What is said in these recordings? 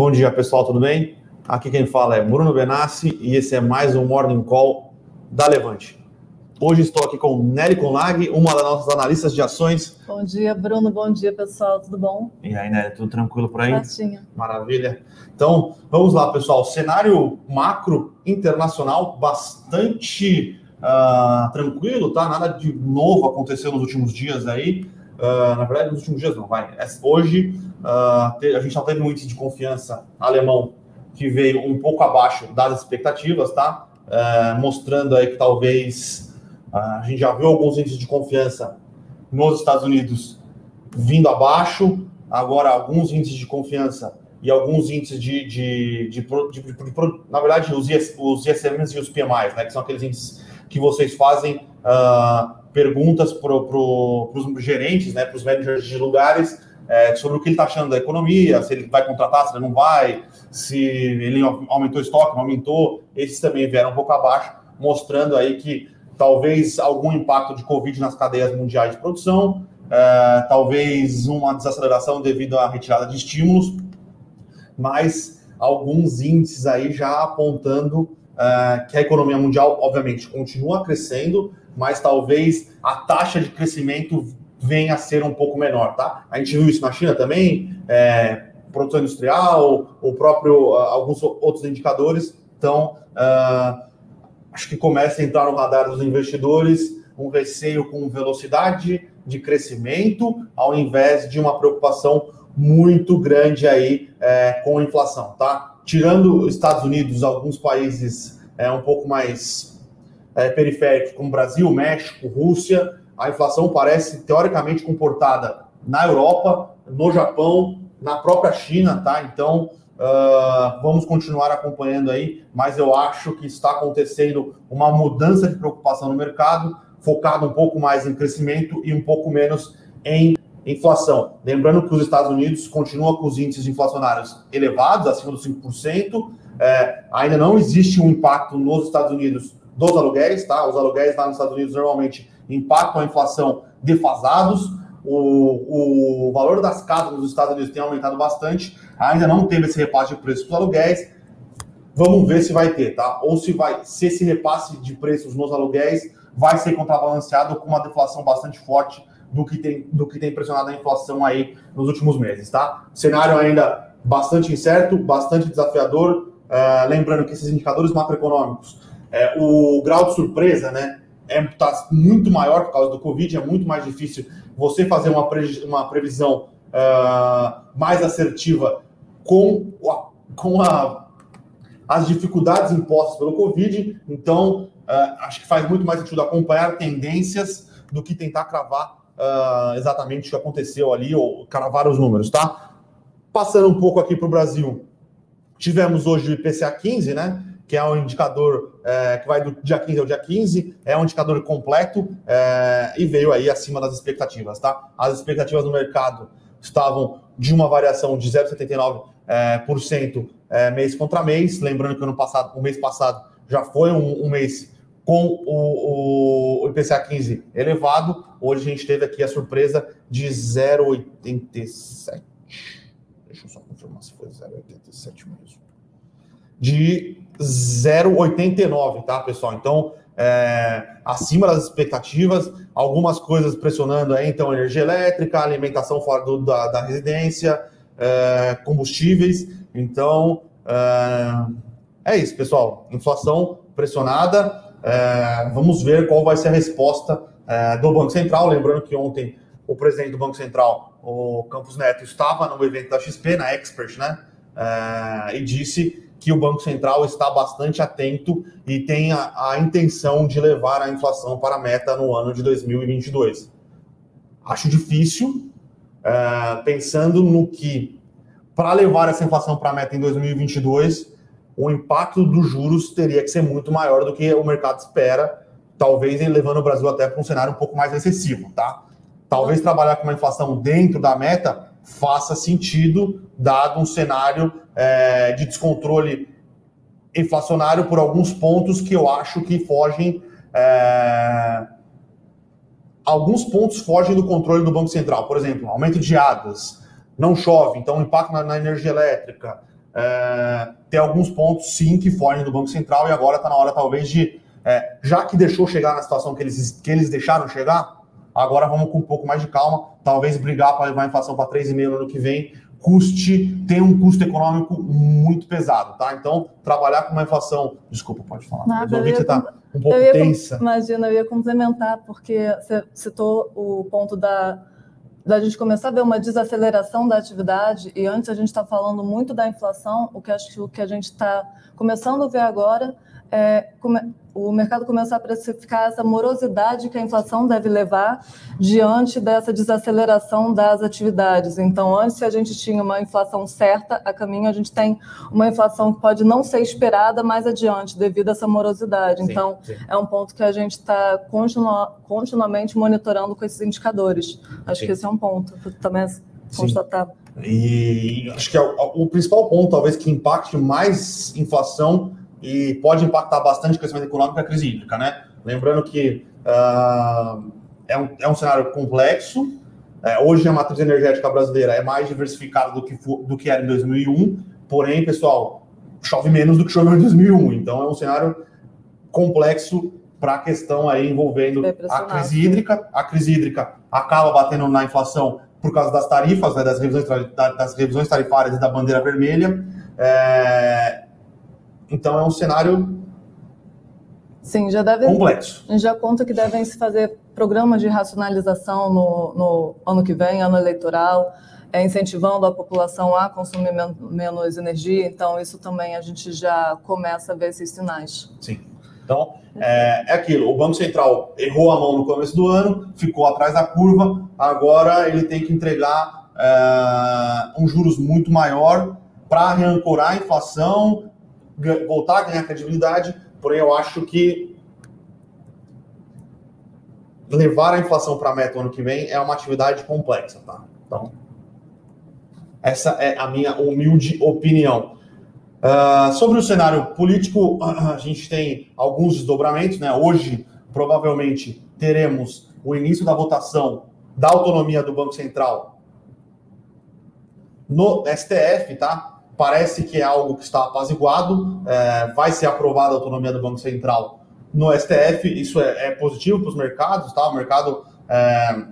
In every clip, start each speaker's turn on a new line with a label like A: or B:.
A: Bom dia, pessoal, tudo bem? Aqui quem fala é Bruno Benassi e esse é mais um Morning Call da Levante. Hoje estou aqui com Nelly Conlag, uma das nossas analistas de ações.
B: Bom dia, Bruno. Bom dia, pessoal. Tudo bom?
A: E aí, Nelly, tudo tranquilo por aí?
B: Certinho.
A: Maravilha. Então, vamos lá, pessoal. Cenário macro internacional bastante uh, tranquilo, tá? Nada de novo aconteceu nos últimos dias aí. Uh, na verdade, nos últimos dias não, vai. Hoje, uh, a gente já teve um índice de confiança alemão que veio um pouco abaixo das expectativas, tá? Uh, mostrando aí que talvez a gente já viu alguns índices de confiança nos Estados Unidos vindo abaixo, agora alguns índices de confiança e alguns índices de, de, de, de, de na verdade, os, IS, os ISMs e os PMIs, né, que são aqueles índices que vocês fazem uh, perguntas para pro, os gerentes, né, para os managers de lugares, é, sobre o que ele está achando da economia, se ele vai contratar, se ele não vai, se ele aumentou o estoque, não aumentou. Esses também vieram um pouco abaixo, mostrando aí que talvez algum impacto de Covid nas cadeias mundiais de produção, é, talvez uma desaceleração devido à retirada de estímulos, mas alguns índices aí já apontando é, que a economia mundial, obviamente, continua crescendo, mas talvez a taxa de crescimento venha a ser um pouco menor, tá? A gente viu isso na China também, é, produção industrial, o próprio, alguns outros indicadores, então... Uh, acho que começa a entrar no radar dos investidores um receio com velocidade de crescimento, ao invés de uma preocupação muito grande aí é, com a inflação, tá? Tirando Estados Unidos, alguns países é, um pouco mais é, periféricos, como Brasil, México, Rússia, a inflação parece teoricamente comportada na Europa, no Japão, na própria China, tá? Então, Uh, vamos continuar acompanhando aí, mas eu acho que está acontecendo uma mudança de preocupação no mercado, focado um pouco mais em crescimento e um pouco menos em inflação. Lembrando que os Estados Unidos continuam com os índices inflacionários elevados, acima dos 5%. É, ainda não existe um impacto nos Estados Unidos dos aluguéis, tá? Os aluguéis lá nos Estados Unidos normalmente impactam a inflação defasados. O, o valor das casas nos Estados Unidos tem aumentado bastante, ainda não teve esse repasse de preços para aluguéis. Vamos ver se vai ter, tá? Ou se vai, se esse repasse de preços nos aluguéis vai ser contrabalanceado com uma deflação bastante forte do que tem, do que tem pressionado a inflação aí nos últimos meses, tá? Cenário ainda bastante incerto, bastante desafiador. Uh, lembrando que esses indicadores macroeconômicos, é, o grau de surpresa, né, é tá muito maior por causa do Covid, é muito mais difícil você fazer uma, pre, uma previsão uh, mais assertiva com, a, com a, as dificuldades impostas pelo Covid. Então, uh, acho que faz muito mais sentido acompanhar tendências do que tentar cravar uh, exatamente o que aconteceu ali ou cravar os números, tá? Passando um pouco aqui para o Brasil, tivemos hoje o IPCA 15, né? que é um indicador é, que vai do dia 15 ao dia 15, é um indicador completo é, e veio aí acima das expectativas, tá? As expectativas do mercado estavam de uma variação de 0,79% é, é, mês contra mês, lembrando que ano passado, o mês passado já foi um, um mês com o, o, IPCA 15 elevado, hoje a gente teve aqui a surpresa de 0,87. Deixa eu só confirmar se foi 0,87 mesmo. De 0,89, tá, pessoal? Então, é, acima das expectativas, algumas coisas pressionando aí, então, energia elétrica, alimentação fora do, da, da, residência, é, combustíveis. Então, é, é, isso, pessoal. Inflação pressionada. É, vamos ver qual vai ser a resposta é, do Banco Central. Lembrando que ontem o presidente do Banco Central, o Campos Neto, estava no evento da XP, na Expert, né? É, e disse que o Banco Central está bastante atento e tem a, a, intenção de levar a inflação para a meta no ano de 2022. Acho difícil, é, pensando no que, para levar essa inflação para a meta em 2022, o impacto dos juros teria que ser muito maior do que o mercado espera, talvez levando o Brasil até para um cenário um pouco mais recessivo, tá? Talvez trabalhar com uma inflação dentro da meta faça sentido, dado um cenário é, de descontrole inflacionário por alguns pontos que eu acho que fogem. É, alguns pontos fogem do controle do Banco Central. Por exemplo, aumento de águas, não chove, então impacto na, na energia elétrica. é, tem alguns pontos, sim, que fogem do Banco Central e agora está na hora, talvez, de, é, já que deixou chegar na situação que eles, que eles deixaram chegar, agora vamos com um pouco mais de calma, talvez brigar para levar a inflação para 3,5% no ano que vem, custe, tem um custo econômico muito pesado, tá? Então, trabalhar com uma inflação. Desculpa, pode falar.
B: Nada, eu vi que você
A: está um pouco
B: eu
A: tensa.
B: Imagina, eu ia complementar, porque você citou o ponto da, da gente começar a ver uma desaceleração da atividade, e antes a gente está falando muito da inflação, o que acho que o que a gente está começando a ver agora é, o mercado começar a precificar essa morosidade que a inflação deve levar diante dessa desaceleração das atividades. Então, antes a gente tinha uma inflação certa, a caminho a gente tem uma inflação que pode não ser esperada mais adiante devido a essa morosidade. Sim, então, sim. é um ponto que a gente está continua, continuamente monitorando com esses indicadores. Acho sim. que esse é um ponto também é constatar.
A: E acho que é o, o principal ponto, talvez, que impacte mais inflação e pode impactar bastante o crescimento econômico e a crise hídrica, né? Lembrando que uh, é, um, é um cenário complexo. É, hoje a matriz energética brasileira é mais diversificada do que, for, do que era em 2001, porém, pessoal, chove menos do que choveu em 2001. Então é um cenário complexo para a questão aí envolvendo a crise hídrica. A crise hídrica acaba batendo na inflação por causa das tarifas, né, das, revisões, das revisões tarifárias e da bandeira vermelha. É, então é um cenário
B: Sim, já deve,
A: complexo.
B: A gente já conta que devem se fazer programas de racionalização no, no ano que vem, ano eleitoral, é, incentivando a população a consumir men menos energia. Então, isso também a gente já começa a ver esses sinais.
A: Sim. Então, é, é, aquilo. O Banco Central errou a mão no começo do ano, ficou atrás da curva, agora ele tem que entregar é, um juros muito maior para reancorar a inflação, voltar a ganhar credibilidade, porém eu acho que levar a inflação para a meta no ano que vem é uma atividade complexa, tá? Então, essa é a minha humilde opinião. Uh, sobre o cenário político, a gente tem alguns desdobramentos, né? Hoje, provavelmente, teremos o início da votação da autonomia do Banco Central no STF, tá? Parece que é algo que está apaziguado, é, vai ser aprovada a autonomia do Banco Central no STF, isso é, é positivo para os mercados, tá? O mercado, é,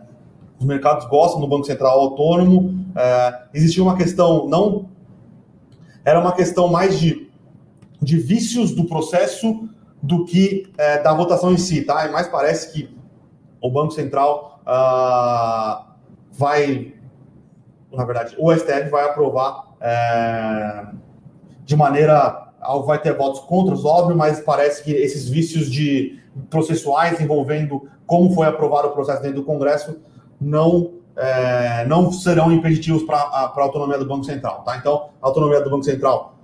A: os mercados gostam do Banco Central autônomo. É, existia uma questão, não era uma questão mais de, de vícios do processo do que é, da votação em si, tá? E mais parece que o Banco Central ah, vai, na verdade, o STF vai aprovar é, de maneira. Vai ter votos contra, óbvio, mas parece que esses vícios de processuais envolvendo como foi aprovado o processo dentro do Congresso não, é, não serão impeditivos para a autonomia do Banco Central. Tá? Então, a autonomia do Banco Central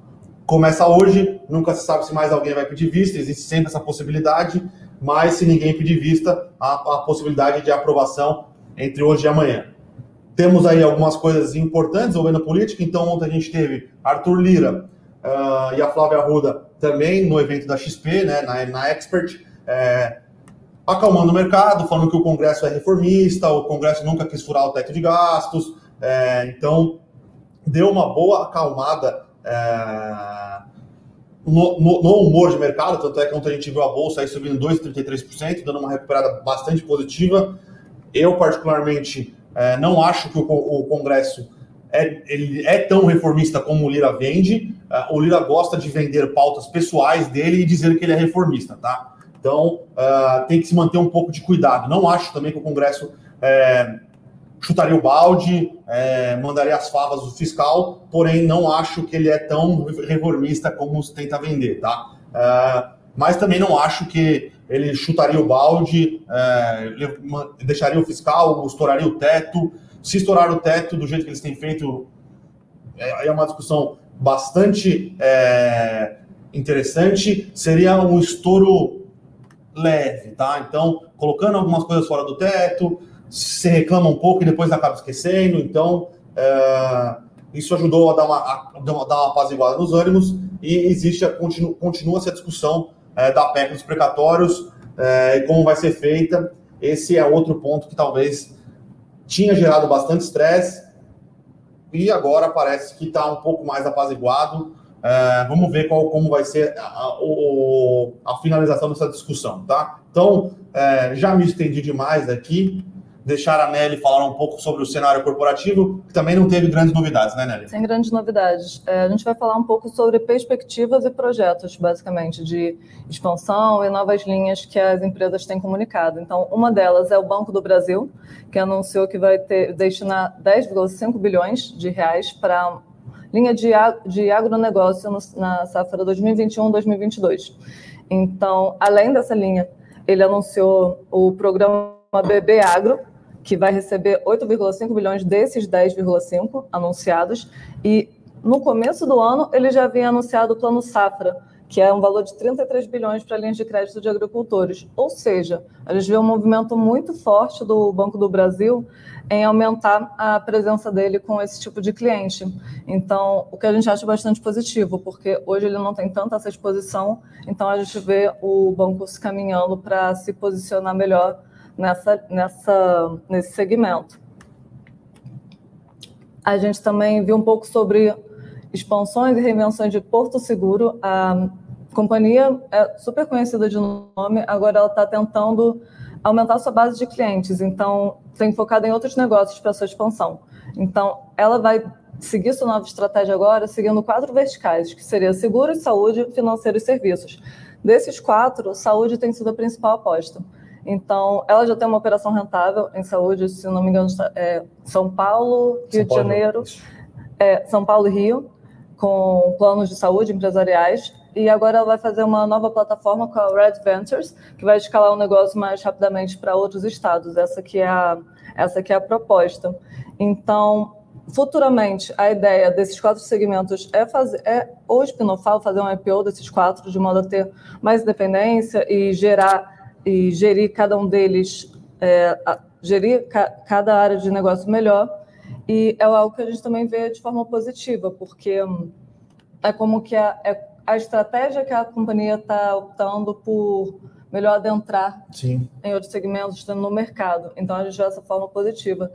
A: começa hoje, nunca se sabe se mais alguém vai pedir vista, existe sempre essa possibilidade, mas se ninguém pedir vista, há a possibilidade de aprovação entre hoje e amanhã. Temos aí algumas coisas importantes envolvendo política. Então, ontem a gente teve Arthur Lira uh, e a Flávia Arruda também no evento da XP, né, na, na Expert, é, acalmando o mercado, falando que o Congresso é reformista, o Congresso nunca quis furar o teto de gastos. É, então, deu uma boa acalmada é, no, no, no, humor de mercado. Tanto é que ontem a gente viu a bolsa aí subindo 2,33%, dando uma recuperada bastante positiva. Eu, particularmente, é, não acho que o, o Congresso é, ele é tão reformista como o Lira vende. É, o Lira gosta de vender pautas pessoais dele e dizer que ele é reformista, tá? Então uh, tem que se manter um pouco de cuidado. Não acho também que o Congresso é, chutaria o balde, é, mandaria as favas do fiscal, porém não acho que ele é tão reformista como se tenta vender, tá? Uh, mas também não acho que ele chutaria o balde, é, deixaria o fiscal, estouraria o teto. Se estourar o teto do jeito que eles têm feito, é, é uma discussão bastante é, interessante. Seria um estouro leve, tá? Então, colocando algumas coisas fora do teto, se reclama um pouco e depois acaba esquecendo. Então, é, isso ajudou a dar uma, a dar uma nos ânimos e existe, continua, continua-se a discussão é, da PEC dos precatórios é, e como vai ser feita. Esse é outro ponto que talvez tinha gerado bastante estresse. e agora parece que está um pouco mais apaziguado. É, vamos ver qual, como vai ser a, a, a, finalização dessa discussão, tá? Então, é, já me estendi demais aqui deixar a Nelly falar um pouco sobre o cenário corporativo, que também não teve grandes novidades, né, Nelly?
B: Sem grandes novidades. É, a gente vai falar um pouco sobre perspectivas e projetos, basicamente, de expansão e novas linhas que as empresas têm comunicado. Então, uma delas é o Banco do Brasil, que anunciou que vai ter, destinar 10,5 bilhões de reais para linha de, de agronegócio no, na safra 2021-2022. Então, além dessa linha, ele anunciou o programa BB Agro, que vai receber 8,5 bilhões desses 10,5 anunciados. E no começo do ano, ele já havia anunciado o Plano Safra, que é um valor de 33 bilhões para linhas de crédito de agricultores. Ou seja, a gente vê um movimento muito forte do Banco do Brasil em aumentar a presença dele com esse tipo de cliente. Então, o que a gente acha bastante positivo, porque hoje ele não tem tanta essa exposição, então a gente vê o banco se caminhando para se posicionar melhor nessa, nessa, nesse segmento. A gente também viu um pouco sobre expansões e reinvenções de Porto Seguro. A companhia é super conhecida de nome, agora ela está tentando aumentar sua base de clientes, então tem focado em outros negócios para sua expansão. Então, ela vai seguir sua nova estratégia agora, seguindo quatro verticais, que seria seguro, saúde, financeiro e serviços. Desses quatro, saúde tem sido a principal aposta. Então, ela já tem uma operação rentável em saúde, se não me engano, é São Paulo, Rio São de Paulo. Janeiro, é, São Paulo e Rio, com planos de saúde empresariais. E agora ela vai fazer uma nova plataforma com a Red Ventures, que vai escalar o negócio mais rapidamente para outros estados. Essa que é a, essa que é a proposta. Então, futuramente, a ideia desses quatro segmentos é fazer, é ou espinofar, fazer um IPO desses quatro, de modo a ter mais independência e gerar e gerir cada um deles, é, gerir ca, cada área de negócio melhor. E é algo que a gente também vê de forma positiva, porque hum, é como que a, é a estratégia que a companhia está optando por melhor adentrar Sim. em outros segmentos no mercado. Então, a gente vê essa forma positiva.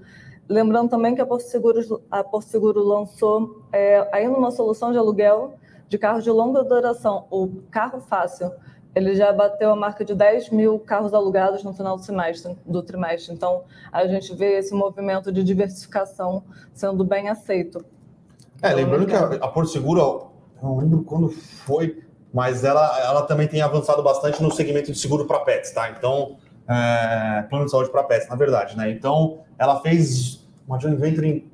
B: Lembrando também que a Porto Seguro, a Porto Seguro lançou é, ainda uma solução de aluguel de carros de longa duração, o carro fácil, ele já bateu a marca de 10 mil carros alugados no final do semestre, do trimestre. Então, a gente vê esse movimento de diversificação sendo bem aceito.
A: É, lembrando que a, a Porto Seguro, não lembro quando foi, mas ela, ela também tem avançado bastante no segmento de seguro para pets, tá? Então, é, plano de saúde para pets, na verdade, né? Então, ela fez uma joint venture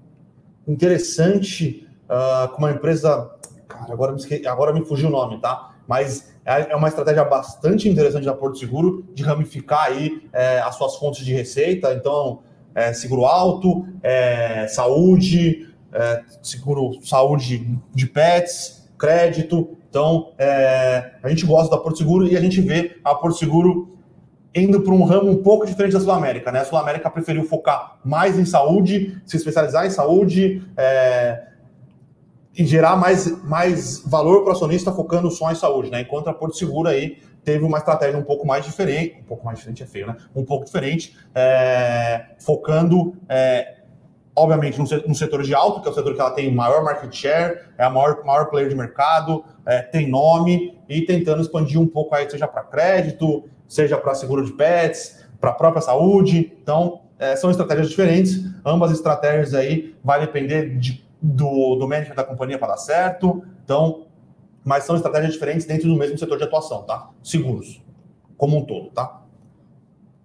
A: interessante uh, com uma empresa. Cara, agora me, esque... agora me fugiu o nome, tá? Mas é, é uma estratégia bastante interessante da Porto Seguro de ramificar aí é, as suas fontes de receita. Então, é, seguro alto, é, saúde, é, seguro saúde de pets, crédito. Então, é, a gente gosta da Porto Seguro e a gente vê a Porto Seguro indo para um ramo um pouco diferente da Sul América. Né? A Sul América preferiu focar mais em saúde, se especializar em saúde, e gerar mais, mais valor para o acionista focando só em saúde, né? Enquanto a Porto Seguro aí teve uma estratégia um pouco mais diferente, um pouco mais diferente é feio, né? Um pouco diferente, é, focando, é, obviamente, no, setor de alto, que é o setor que ela tem maior market share, é a maior, maior player de mercado, é, tem nome, e tentando expandir um pouco aí, seja para crédito, seja para seguro de pets, para a própria saúde. Então, é, são estratégias diferentes. Ambas estratégias aí vai depender de do, do da companhia para dar certo. Então, mas são estratégias diferentes dentro do mesmo setor de atuação, tá? Seguros, como um todo, tá?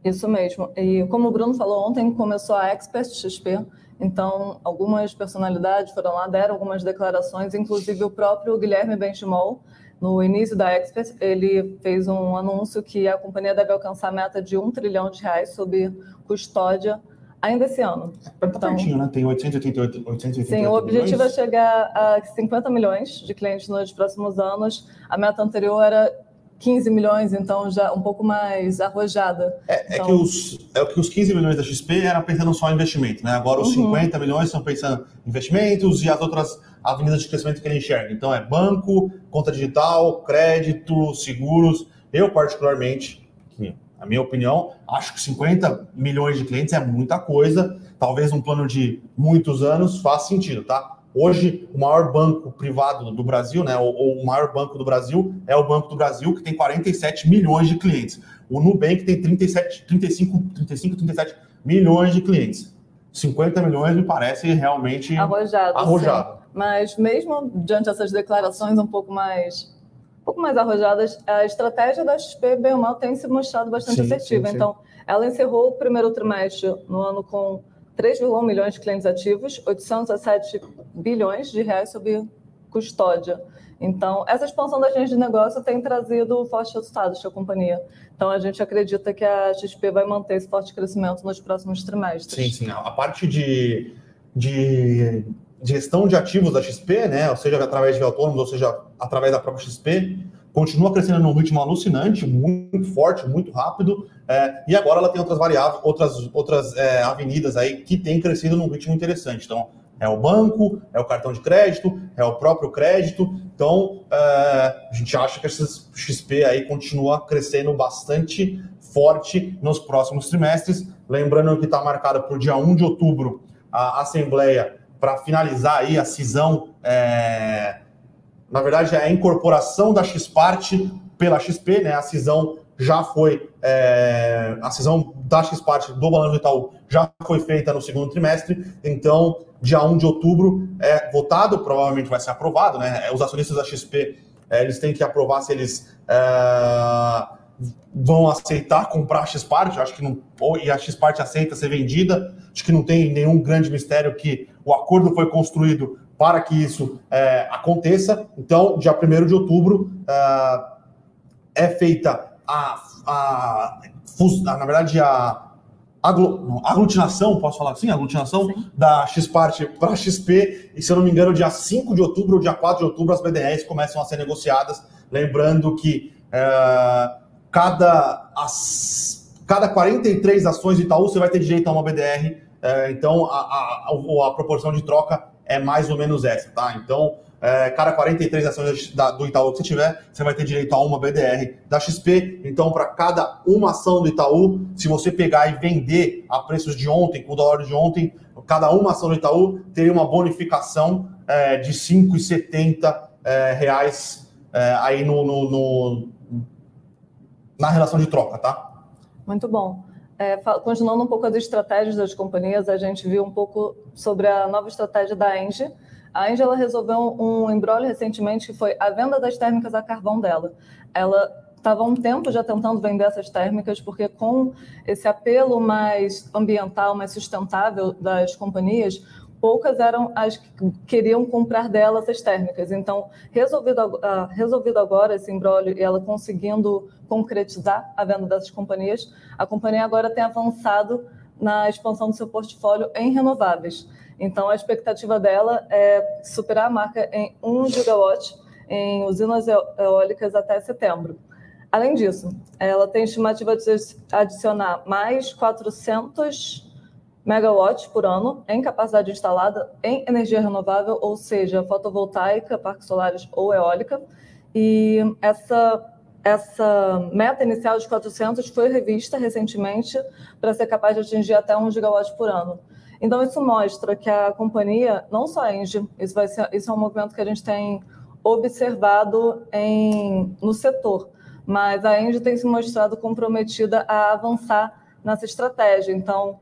B: Isso mesmo. E como o Bruno falou ontem, começou a Expert XP, então algumas personalidades foram lá, deram algumas declarações, inclusive o próprio Guilherme Benchimol, no início da Expert, ele fez um anúncio que a companhia deve alcançar a meta de um trilhão de reais sob custódia ainda esse ano.
A: É, tá então, pertinho, né? Tem 888, 888
B: Sim, o objetivo milhões. é chegar a 50 milhões de clientes nos próximos anos. A meta anterior era 15 milhões, então já um pouco mais arrojada.
A: É,
B: então...
A: é, que, os, é que os 15 milhões da XP eram pensando só em investimento, né? Agora os uhum. 50 milhões estão pensando em investimentos e as outras avenidas de crescimento que ele enxerga. Então é banco, conta digital, crédito, seguros. Eu, particularmente, Na minha opinião, acho que 50 milhões de clientes é muita coisa. Talvez um plano de muitos anos faz sentido, tá? Hoje, o maior banco privado do Brasil, né, ou, ou, o maior banco do Brasil, é o Banco do Brasil, que tem 47 milhões de clientes. O Nubank tem 37, 35, 35, 37 milhões de clientes. 50 milhões me parece realmente
B: arrojado.
A: arrojado.
B: Mas mesmo diante dessas declarações um pouco mais pouco mais arrojadas, a estratégia da XP bem ou mal tem se mostrado bastante sim, efetiva. Sim, sim. Então, ela encerrou o primeiro trimestre no ano com 3,1 milhões de clientes ativos, 807 bilhões de reais sob custódia. Então, essa expansão das linhas de negócio tem trazido fortes resultados para a companhia. Então, a gente acredita que a XP vai manter esse forte crescimento nos próximos trimestres.
A: Sim, sim. A parte de, de gestão de ativos da XP, né, ou seja, através de autônomos, ou seja, através da própria XP, continua crescendo num ritmo alucinante, muito forte, muito rápido, é, e agora ela tem outras variáveis, outras, outras é, avenidas aí que têm crescido num ritmo interessante. Então, é o banco, é o cartão de crédito, é o próprio crédito. Então, é, a gente acha que esse XP aí continua crescendo bastante forte nos próximos trimestres. Lembrando que está marcada para o dia 1 de outubro a Assembleia para finalizar aí a cisão, é, na verdade, é a incorporação da Xpart pela XP, né? A cisão já foi, é, a cisão da Xpart do Balanço do Itaú já foi feita no segundo trimestre, então dia 1 de outubro é votado, provavelmente vai ser aprovado, né? Os acionistas da XP é, eles têm que aprovar se eles é, vão aceitar comprar a Xpart, acho que não, ou, e a Xpart aceita ser vendida, acho que não tem nenhum grande mistério que o acordo foi construído para que isso é, aconteça. Então, dia 1 de outubro é, é feita a, a, a, na verdade, a aglutinação, posso falar assim? Aglutinação Sim. da Xpart para XP, e se eu não me engano, dia 5 de outubro ou dia 4 de outubro, as BDRs começam a ser negociadas. Lembrando que é, cada, as, cada 43 ações de Itaú você vai ter direito a uma BDR, é, então a, a, a, proporção de troca é mais ou menos essa, tá? Então, é, cada 43 ações da, do Itaú que você tiver, você vai ter direito a uma BDR da XP. Então, para cada uma ação do Itaú, se você pegar e vender a preços de ontem, com o dólar de ontem, cada uma ação do Itaú teria uma bonificação é, de R$ 5,70 é, reais é, aí no, no, no, na relação de troca, tá?
B: Muito bom. É, continuando um pouco as estratégias das companhias, a gente viu um pouco sobre a nova estratégia da Engie, a Angela resolveu um embrólio recentemente que foi a venda das térmicas a carvão dela. Ela estava um tempo já tentando vender essas térmicas, porque com esse apelo mais ambiental, mais sustentável das companhias, poucas eram as que queriam comprar dela essas térmicas. Então, resolvido, uh, resolvido agora esse embrólio e ela conseguindo concretizar a venda dessas companhias, a companhia agora tem avançado na expansão do seu portfólio em renováveis. Então, a expectativa dela é superar a marca em 1 gigawatt em usinas eólicas até setembro. Além disso, ela tem estimativa de adicionar mais 400 megawatts por ano em capacidade instalada em energia renovável, ou seja, fotovoltaica, parques solares ou eólica. E essa essa meta inicial de 400 foi revista recentemente para ser capaz de atingir até 1 gigawatt por ano. Então, isso mostra que a companhia, não só a Engie, isso, vai ser, isso é um movimento que a gente tem observado em, no setor, mas a Engie tem se mostrado comprometida a avançar nessa estratégia. Então,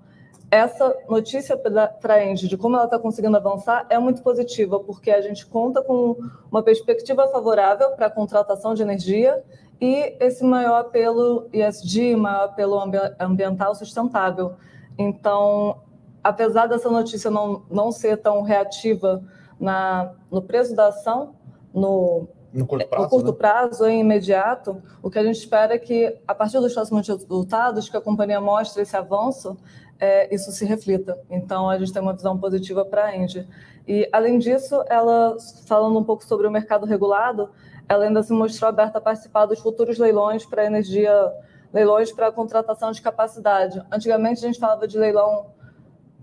B: essa notícia para a Engie de como ela está conseguindo avançar é muito positiva, porque a gente conta com uma perspectiva favorável para a contratação de energia e esse maior apelo ESG, maior apelo ambiental sustentável. Então, apesar dessa notícia não, não ser tão reativa na, no preço da ação, no,
A: no curto, prazo,
B: no curto né? prazo, em imediato, o que a gente espera é que, a partir dos próximos resultados, que a companhia mostre esse avanço, é, isso se reflita. Então, a gente tem uma visão positiva para a Engie. E, além disso, ela, falando um pouco sobre o mercado regulado, ela ainda se mostrou aberta a participar dos futuros leilões para energia, leilões para contratação de capacidade. Antigamente, a gente falava de leilão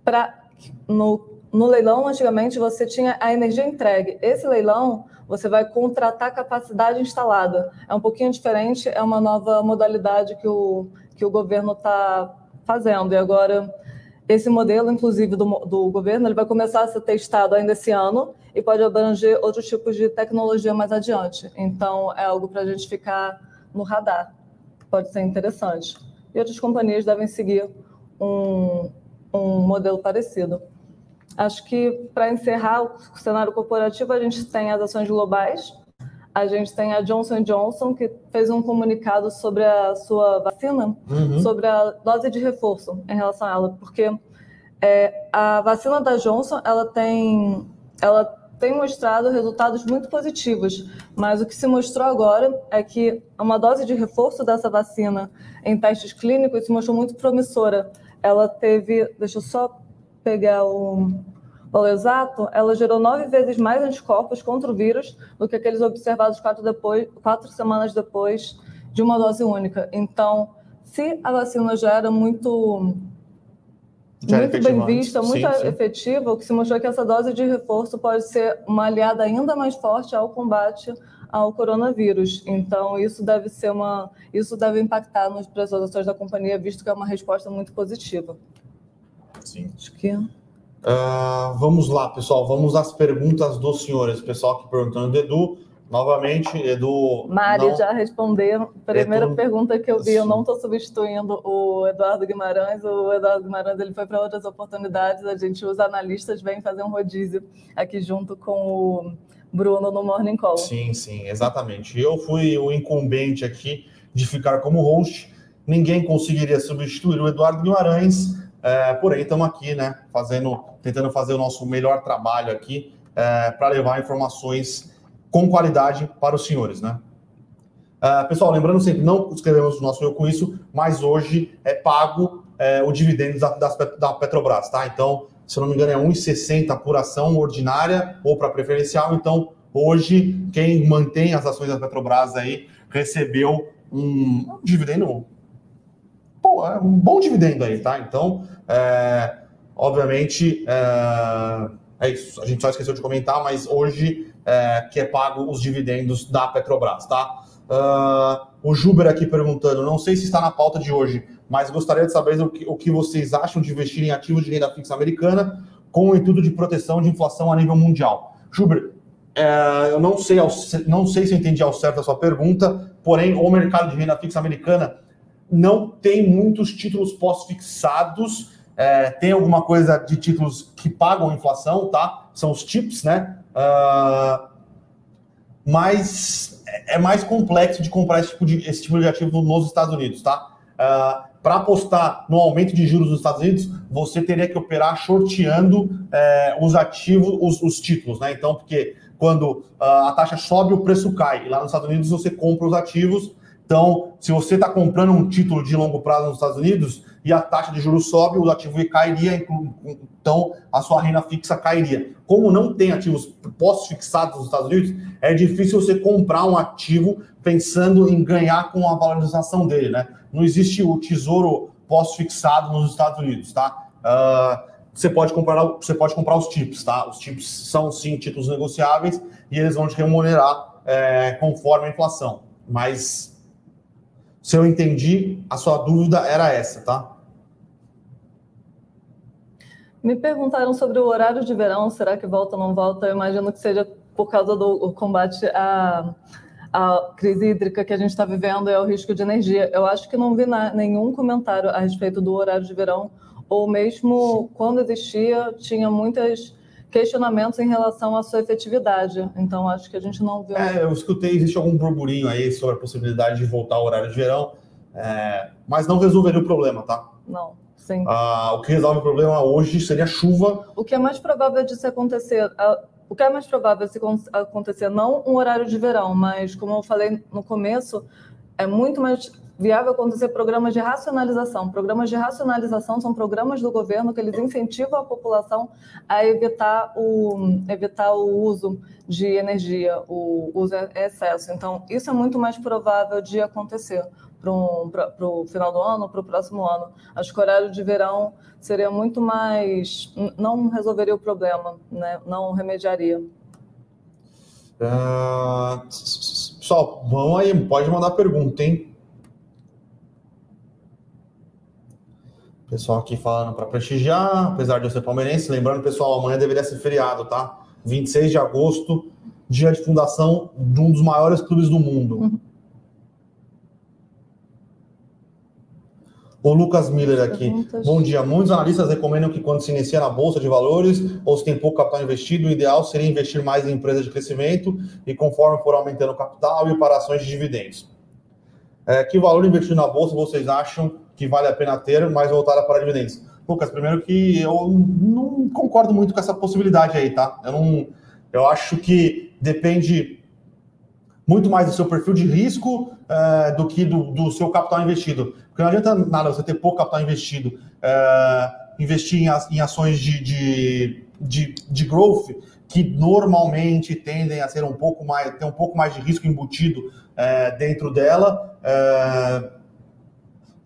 B: para no, no leilão, antigamente, você tinha a energia entregue. Esse leilão, você vai contratar capacidade instalada. É um pouquinho diferente, é uma nova modalidade que, o, que o governo está fazendo. E agora, esse modelo, inclusive, do, do governo, ele vai começar a ser testado ainda esse ano e pode abranger outros tipos de tecnologia mais adiante. Então, é algo para a gente ficar no radar. Pode ser interessante. E outras companhias devem seguir um, um modelo parecido. Acho que, para encerrar o cenário corporativo, a gente tem as ações globais, a gente tem a Johnson Johnson, que fez um comunicado sobre a sua vacina, uhum. sobre a dose de reforço em relação a ela, porque é, a vacina da Johnson ela tem, ela tem mostrado resultados muito positivos, mas o que se mostrou agora é que uma dose de reforço dessa vacina em testes clínicos se mostrou muito promissora. Ela teve, deixa eu só pegar o valor exato, ela gerou nove vezes mais anticorpos contra o vírus do que aqueles observados quatro, depois, quatro semanas depois de uma dose única. Então, se a vacina já era muito já muito bem vista, muito sim, efetiva, o que se mostrou é que essa dose de reforço pode ser uma aliada ainda mais forte ao combate ao coronavírus. Então, isso deve ser uma, isso deve impactar das ações da companhia, visto que é uma resposta muito positiva.
A: Sim. Acho que uh, vamos lá, pessoal. Vamos às perguntas dos senhores. Pessoal que perguntando, Edu, Novamente, Edu.
B: Mari não... já respondeu. Primeira Edu... pergunta que eu vi, eu não estou substituindo o Eduardo Guimarães. O Eduardo Guimarães ele foi para outras oportunidades. A gente, os analistas, vêm fazer um rodízio aqui junto com o Bruno no Morning Call.
A: Sim, sim, exatamente. Eu fui o incumbente aqui de ficar como host. Ninguém conseguiria substituir o Eduardo Guimarães. É, porém, estamos aqui, né, fazendo, tentando fazer o nosso melhor trabalho aqui é, para levar informações com qualidade para os senhores, né? Uh, pessoal, lembrando sempre, não escrevemos o nosso eu com isso, mas hoje é pago é, o dividendo da, da, Petrobras, tá? Então, se eu não me engano, é 1,60 por ação ordinária ou para preferencial. Então, hoje, quem mantém as ações da Petrobras aí recebeu um dividendo. Pô, é um bom dividendo aí, tá? Então, é, obviamente, é, é isso. A gente só esqueceu de comentar, mas hoje é, que é pago os dividendos da Petrobras, tá? Uh, o Juber aqui perguntando, não sei se está na pauta de hoje, mas gostaria de saber o que, o que vocês acham de investir em ativos de renda fixa americana com o intuito de proteção de inflação a nível mundial. Juber, é, eu não sei, não sei se eu entendi ao certo a sua pergunta, porém, o mercado de renda fixa americana não tem muitos títulos pós-fixados, é, tem alguma coisa de títulos que pagam inflação, tá? São os TIPS, né? Uh, mas é mais complexo de comprar esse tipo de, esse tipo de ativo nos Estados Unidos, tá? Uh, ah, Para apostar no aumento de juros nos Estados Unidos, você teria que operar shorteando é, os ativos, os, os, títulos, né? Então, porque quando uh, a taxa sobe, o preço cai. E lá nos Estados Unidos você compra os ativos. Então, se você está comprando um título de longo prazo nos Estados Unidos, e a taxa de juros sobe, o ativo cairia, então a sua renda fixa cairia. Como não tem ativos pós-fixados nos Estados Unidos, é difícil você comprar um ativo pensando em ganhar com a valorização dele, né? Não existe o tesouro pós-fixado nos Estados Unidos, tá? Uh, você pode comprar, você pode comprar os TIPS, tá? Os TIPS são sim títulos negociáveis e eles vão te remunerar é, conforme a inflação. Mas se eu entendi, a sua dúvida era essa, tá?
B: Me perguntaram sobre o horário de verão, será que volta ou não volta? Eu imagino que seja por causa do combate à, à crise hídrica que a gente está vivendo e ao risco de energia. Eu acho que não vi na, nenhum comentário a respeito do horário de verão, ou mesmo quando existia, tinha muitos questionamentos em relação à sua efetividade. Então, acho que a gente não viu.
A: É, eu escutei, existe algum burburinho aí sobre a possibilidade de voltar ao horário de verão, é, mas não resolveria o problema, tá?
B: Não. Sim.
A: Ah, o que resolve o problema hoje seria chuva.
B: O que é mais provável de se acontecer, o que é mais provável de se acontecer, não um horário de verão, mas como eu falei no começo, é muito mais viável acontecer programas de racionalização. Programas de racionalização são programas do governo que eles incentivam a população a evitar o, evitar o uso de energia, o uso excesso. Então, isso é muito mais provável de acontecer para o final do ano, para o próximo ano. Acho que o horário de verão seria muito mais. não resolveria o problema, né? não remediaria.
A: Uh, pessoal, vamos aí, pode mandar pergunta, hein? Pessoal aqui falando para prestigiar, apesar de eu ser palmeirense. Lembrando, pessoal, amanhã deveria ser feriado, tá? 26 de agosto, dia de fundação de um dos maiores clubes do mundo. Uhum. O Lucas Miller aqui. Perguntas. Bom dia. Muitos analistas recomendam que quando se inicia na bolsa de valores ou se tem pouco capital investido, o ideal seria investir mais em empresas de crescimento e conforme for aumentando o capital e para ações de dividendos. É, que valor investido na bolsa vocês acham que vale a pena ter, mais voltada para dividendos? Lucas, primeiro que eu não concordo muito com essa possibilidade aí, tá? Eu não, eu acho que depende muito mais do seu perfil de risco é, do que do, do, seu capital investido. Porque não adianta nada você ter pouco capital investido, é, investir em, em ações de, de, de, de, growth que normalmente tendem a ser um pouco mais, ter um pouco mais de risco embutido é, dentro dela é,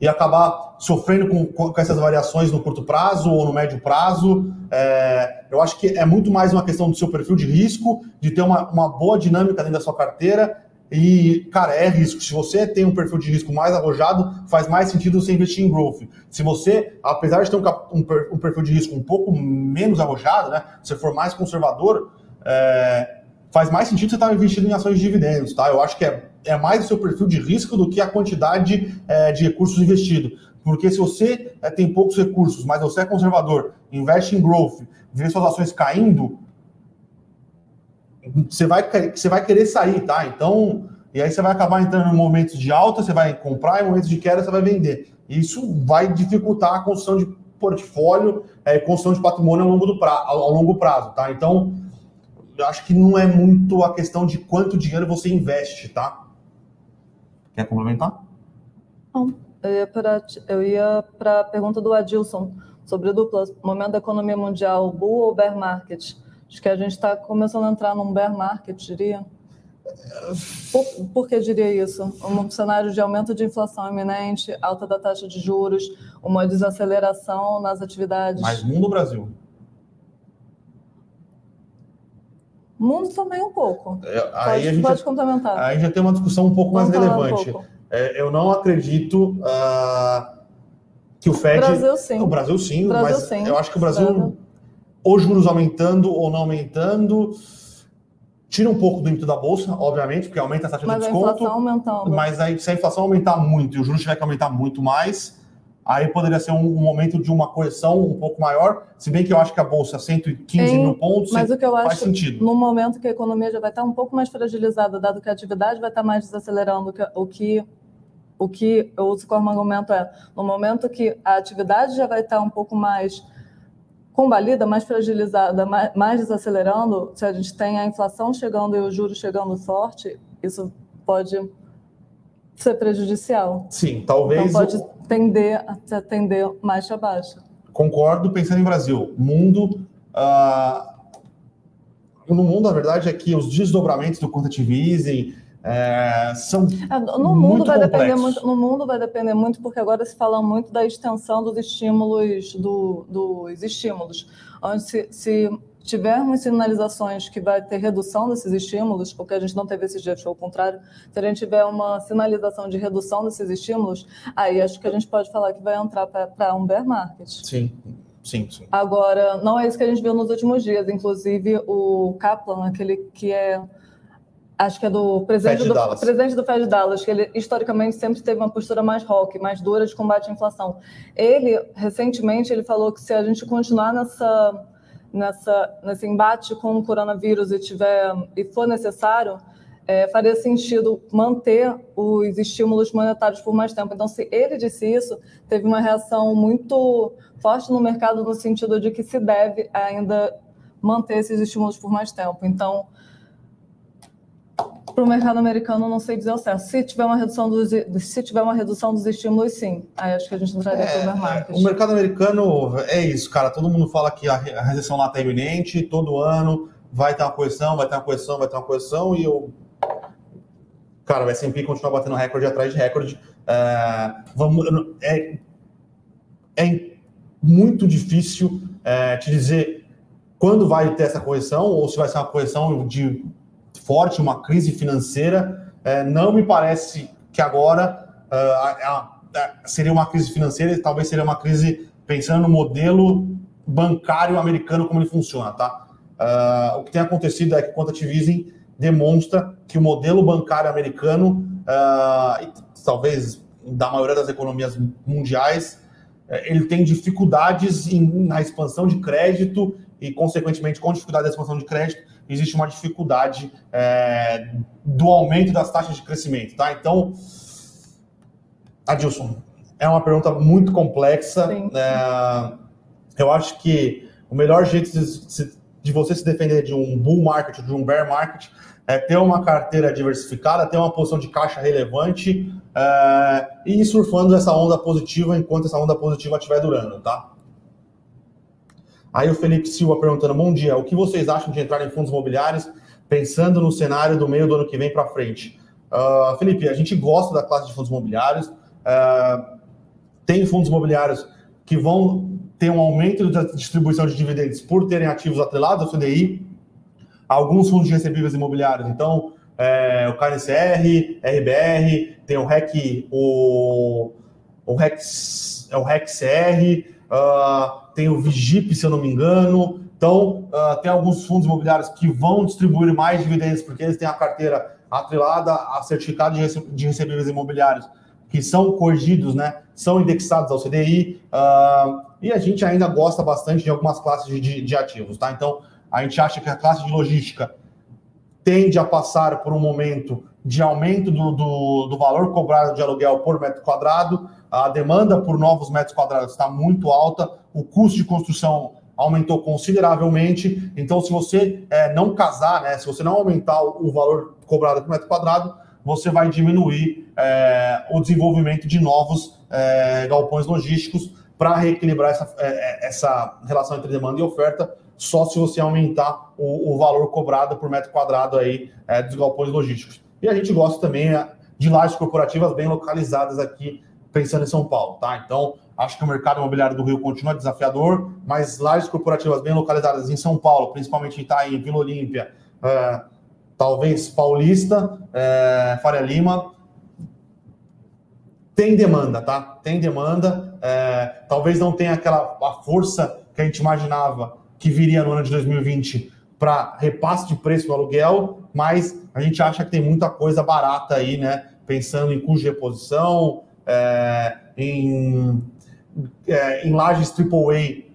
A: e acabar sofrendo com, com, essas variações no curto prazo ou no médio prazo. É, eu acho que é muito mais uma questão do seu perfil de risco, de ter uma, uma boa dinâmica dentro da sua carteira. E, cara, é risco. Se você tem um perfil de risco mais arrojado, faz mais sentido você investir em growth. Se você, apesar de ter um, um perfil de risco um pouco menos arrojado, né? Se for mais conservador, é, faz mais sentido você estar investindo em ações de dividendos, tá? Eu acho que é, é mais o seu perfil de risco do que a quantidade é, de recursos investidos. Porque se você é, tem poucos recursos, mas você é conservador, investe em growth, vê suas ações caindo, você vai, você vai querer sair, tá? Então, e aí você vai acabar entrando em momentos de alta, você vai comprar, em momentos de queda você vai vender. Isso vai dificultar a construção de portfólio, é, construção de patrimônio ao longo, do pra, ao longo prazo, tá? Então, eu acho que não é muito a questão de quanto dinheiro você investe, tá? Quer complementar?
B: Não. Eu ia para a pergunta do Adilson sobre dupla, momento da economia mundial, bull ou bear market? Acho que a gente está começando a entrar num bear market, diria. Por, por, que diria isso? Um cenário de aumento de inflação iminente, alta da taxa de juros, uma desaceleração nas atividades.
A: Mas mundo Brasil?
B: Mundo também um pouco.
A: É, aí pode, a gente, pode complementar. Aí já tem uma discussão um pouco Vamos mais relevante. Um pouco. É, eu não acredito uh, que o Fed.
B: O Brasil sim.
A: O Brasil sim, Brasil, mas sim. eu acho que o Brasil, os juros aumentando ou não aumentando, tira um pouco do ímpeto da bolsa, obviamente, porque aumenta a taxa
B: mas
A: de desconto.
B: Mas a inflação aumentando.
A: Mas aí, se a inflação aumentar muito e o juros tiver que aumentar muito mais, aí poderia ser um, um, momento de uma correção um pouco maior, se bem que eu acho que a bolsa 115 em, mil pontos
B: mas o que eu
A: faz
B: acho,
A: sentido.
B: No momento que a economia já vai estar um pouco mais fragilizada, dado que a atividade vai estar mais desacelerando, o que o que eu uso como argumento é, no momento que a atividade já vai estar um pouco mais combalida, mais fragilizada, mais, mais desacelerando, se a gente tem a inflação chegando e o juro chegando forte, isso pode ser prejudicial.
A: Sim, talvez.
B: Então pode tender a atender mais para baixo.
A: Concordo, pensando em Brasil. Mundo. Uh, no mundo, a verdade é que os desdobramentos do quantitative easing é, são é, no mundo
B: vai
A: complexos.
B: depender muito no mundo vai depender muito porque agora se fala muito da extensão dos estímulos do, dos estímulos onde se, se tivermos sinalizações que vai ter redução desses estímulos, porque a gente não teve esse dia, foi o contrário, se a gente tiver uma sinalização de redução desses estímulos, aí acho que a gente pode falar que vai entrar para um bear market.
A: Sim. Sim, sim.
B: Agora, não é isso que a gente viu nos últimos dias. Inclusive, o Kaplan, aquele que é acho que é do presidente do, Dallas. presidente do Fed Dallas, que ele historicamente sempre teve uma postura mais rock, mais dura de combate à inflação. Ele, recentemente, ele falou que se a gente continuar nessa nessa, nesse embate com o coronavírus e tiver e for necessário, é, faria sentido manter os estímulos monetários por mais tempo. Então, se ele disse isso, teve uma reação muito forte no mercado no sentido de que se deve ainda manter esses estímulos por mais tempo. Então, para o mercado americano, não sei dizer o certo. Se tiver uma redução dos, se tiver uma redução dos estímulos, sim. Aí acho que a gente entraria é, para o market.
A: O mercado americano é isso, cara. Todo mundo fala que a recessão lá está iminente, todo ano vai ter uma correção, vai ter uma correção, vai ter uma correção, e eu. Cara, o S&P continua batendo recorde atrás de recorde. É, vamos, é, é muito difícil é, te dizer quando vai ter essa correção, ou se vai ser uma correção de forte, uma crise financeira. É, não me parece que agora uh, seria uma crise financeira, talvez seria uma crise pensando no modelo bancário americano, como ele funciona, tá? Uh, o que tem acontecido é que o quantitative demonstra que o modelo bancário americano, uh, e talvez da maioria das economias mundiais, ele tem dificuldades em, na expansão de crédito e, consequentemente, com dificuldade da expansão de crédito, existe uma dificuldade é, do aumento das taxas de crescimento, tá? Então, Adilson, é uma pergunta muito complexa. É, eu acho que o melhor jeito de, de, você se defender de um bull market, de um bear market, é ter uma carteira diversificada, ter uma posição de caixa relevante é, e ir surfando essa onda positiva enquanto essa onda positiva estiver durando, tá? Aí o Felipe Silva perguntando: Bom dia, o que vocês acham de entrar em fundos imobiliários pensando no cenário do meio do ano que vem para frente? Uh, Felipe, a gente gosta da classe de fundos imobiliários. Uh, tem fundos imobiliários que vão ter um aumento da distribuição de dividendos por terem ativos atrelados ao CDI, alguns fundos de recebíveis imobiliários. Então, é, o KNCR, RBR, tem o REC, o, o REX, é o REXR, uh, tem o Vigip, se eu não me engano. Então, uh, tem alguns fundos imobiliários que vão distribuir mais dividendos porque eles têm a carteira atrelada a certificado de recebíveis imobiliários que são corrigidos, né, são indexados ao CDI, uh, ah, e a gente ainda gosta bastante de algumas classes de, de, ativos, tá? Então, a gente acha que a classe de logística tende a passar por um momento de aumento do, do, do valor cobrado de aluguel por metro quadrado, a demanda por novos metros quadrados está muito alta, o custo de construção aumentou consideravelmente, então se você é, não casar, né, se você não aumentar o valor cobrado por metro quadrado, você vai diminuir é, o desenvolvimento de novos é, galpões logísticos para reequilibrar essa, essa relação entre demanda e oferta, só se você aumentar o, o valor cobrado por metro quadrado aí dos galpões logísticos. E a gente gosta também de lajes corporativas bem localizadas aqui, pensando em São Paulo, tá? Então, acho que o mercado imobiliário do Rio continua desafiador, mas lajes corporativas bem localizadas em São Paulo, principalmente em Itaim, Vila Olímpia, é, talvez Paulista, é, Faria Lima, tem demanda, tá? Tem demanda. É, talvez não tenha aquela a força que a gente imaginava que viria no ano de 2020 para repasse de preço do aluguel, mas a gente acha que tem muita coisa barata aí, né? Pensando em custo de reposição, é, em, é, em lajes AAA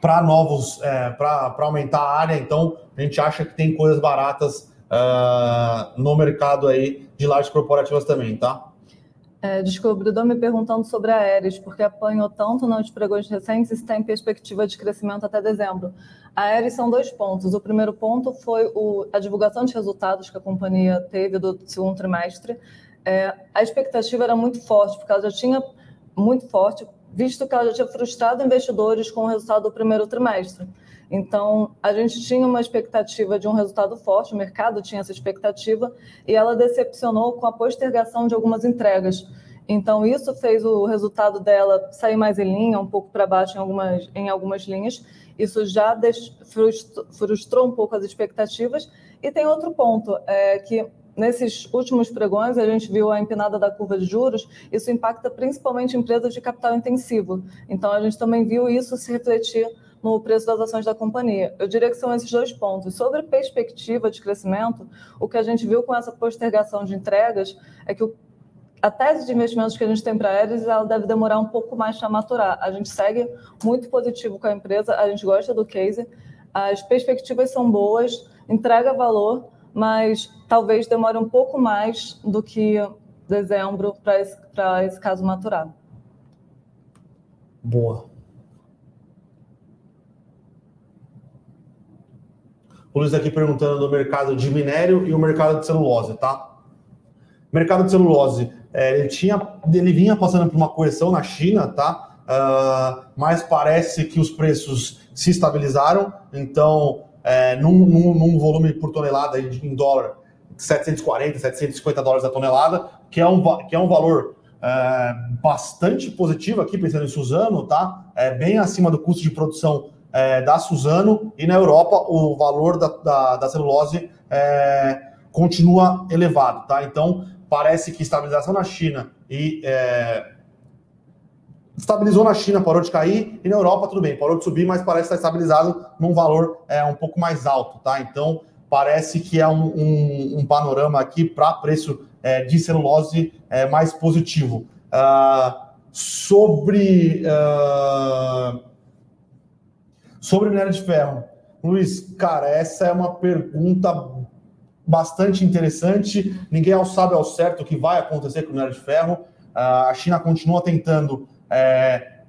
A: para novos, é, para aumentar a área. Então, a gente acha que tem coisas baratas uh, no mercado aí de lajes corporativas também, tá?
B: É, descobridor me perguntando sobre a Aeres, porque apanhou tanto nos pregões recentes e se tem perspectiva de crescimento até dezembro. A Aeres são dois pontos. O primeiro ponto foi o, a divulgação de resultados que a companhia teve do segundo trimestre. É, a expectativa era muito forte, porque ela já tinha muito forte, visto que ela já tinha frustrado investidores com o resultado do primeiro trimestre. Então, a gente tinha uma expectativa de um resultado forte, o mercado tinha essa expectativa, e ela decepcionou com a postergação de algumas entregas. Então, isso fez o resultado dela sair mais em linha, um pouco para baixo em algumas, em algumas linhas. Isso já frustrou, frustrou um pouco as expectativas. E tem outro ponto, é que nesses últimos pregões, a gente viu a empinada da curva de juros, isso impacta principalmente empresas de capital intensivo. Então, a gente também viu isso se refletir no preço das ações da companhia. Eu diria que são esses dois pontos. Sobre perspectiva de crescimento, o que a gente viu com essa postergação de entregas é que o a tese de investimentos que a gente tem para eles, ela deve demorar um pouco mais para maturar. A gente segue muito positivo com a empresa, a gente gosta do case, as perspectivas são boas, entrega valor, mas talvez demore um pouco mais do que dezembro para esse, esse caso maturar.
A: Boa. O Luiz aqui perguntando do mercado de minério e o mercado de celulose, tá? mercado de celulose, é, ele, tinha, ele vinha passando por uma correção na China, tá? Uh, mas parece que os preços se estabilizaram, então, é, num, num, num, volume por tonelada em dólar, 740, 750 dólares a tonelada, que é um, que é um valor é, bastante positivo aqui, pensando em Suzano, tá? É bem acima do custo de produção é, da Suzano, e na Europa o valor da, da, da celulose é, continua elevado, tá? Então, parece que estabilização na China e é, estabilizou na China, parou de cair, e na Europa tudo bem, parou de subir, mas parece estar estabilizado num valor é, um pouco mais alto, tá? Então parece que é um, um, um panorama aqui para preço é, de celulose é, mais positivo. Uh, sobre uh, sobre minério de ferro, Luiz, cara, essa é uma pergunta bastante interessante. Ninguém sabe ao certo o que vai acontecer com o minério de ferro. Uh, a China continua tentando é,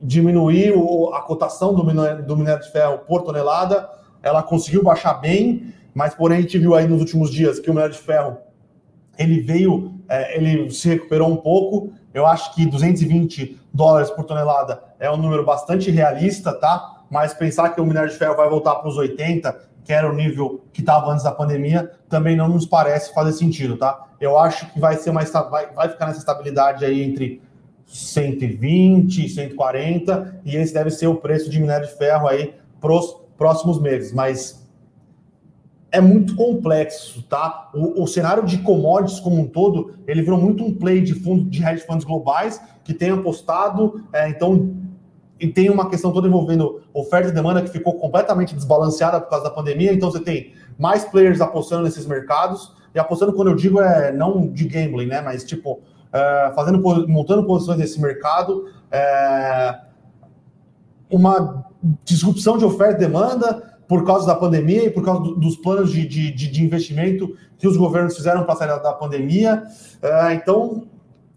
A: diminuir a cotação do minério de ferro por tonelada. Ela conseguiu baixar bem, mas porém a gente viu aí nos últimos dias que o minério de ferro ele veio, é, ele se recuperou um pouco. Eu acho que 220 dólares por tonelada é um número bastante realista, tá? Mas pensar que o minério de ferro vai voltar para os 80, que era o nível que estava antes da pandemia, também não nos parece fazer sentido, tá? Eu acho que vai ser mais vai, vai ficar nessa estabilidade aí entre 120, 140, e esse deve ser o preço de minério de ferro aí para os próximos meses. Mas é muito complexo, tá? O, o, cenário de commodities como um todo, ele virou muito um play de fundo de hedge funds globais que tem apostado, é, então e tem uma questão toda envolvendo oferta e demanda que ficou completamente desbalanceada por causa da pandemia. Então você tem mais players apostando nesses mercados e apostando quando eu digo é não de gambling, né? Mas tipo é, fazendo, montando posições nesse mercado, é, uma disrupção de oferta e demanda por causa da pandemia e por causa do, dos planos de, de, de, investimento que os governos fizeram para sair da, pandemia. É, então,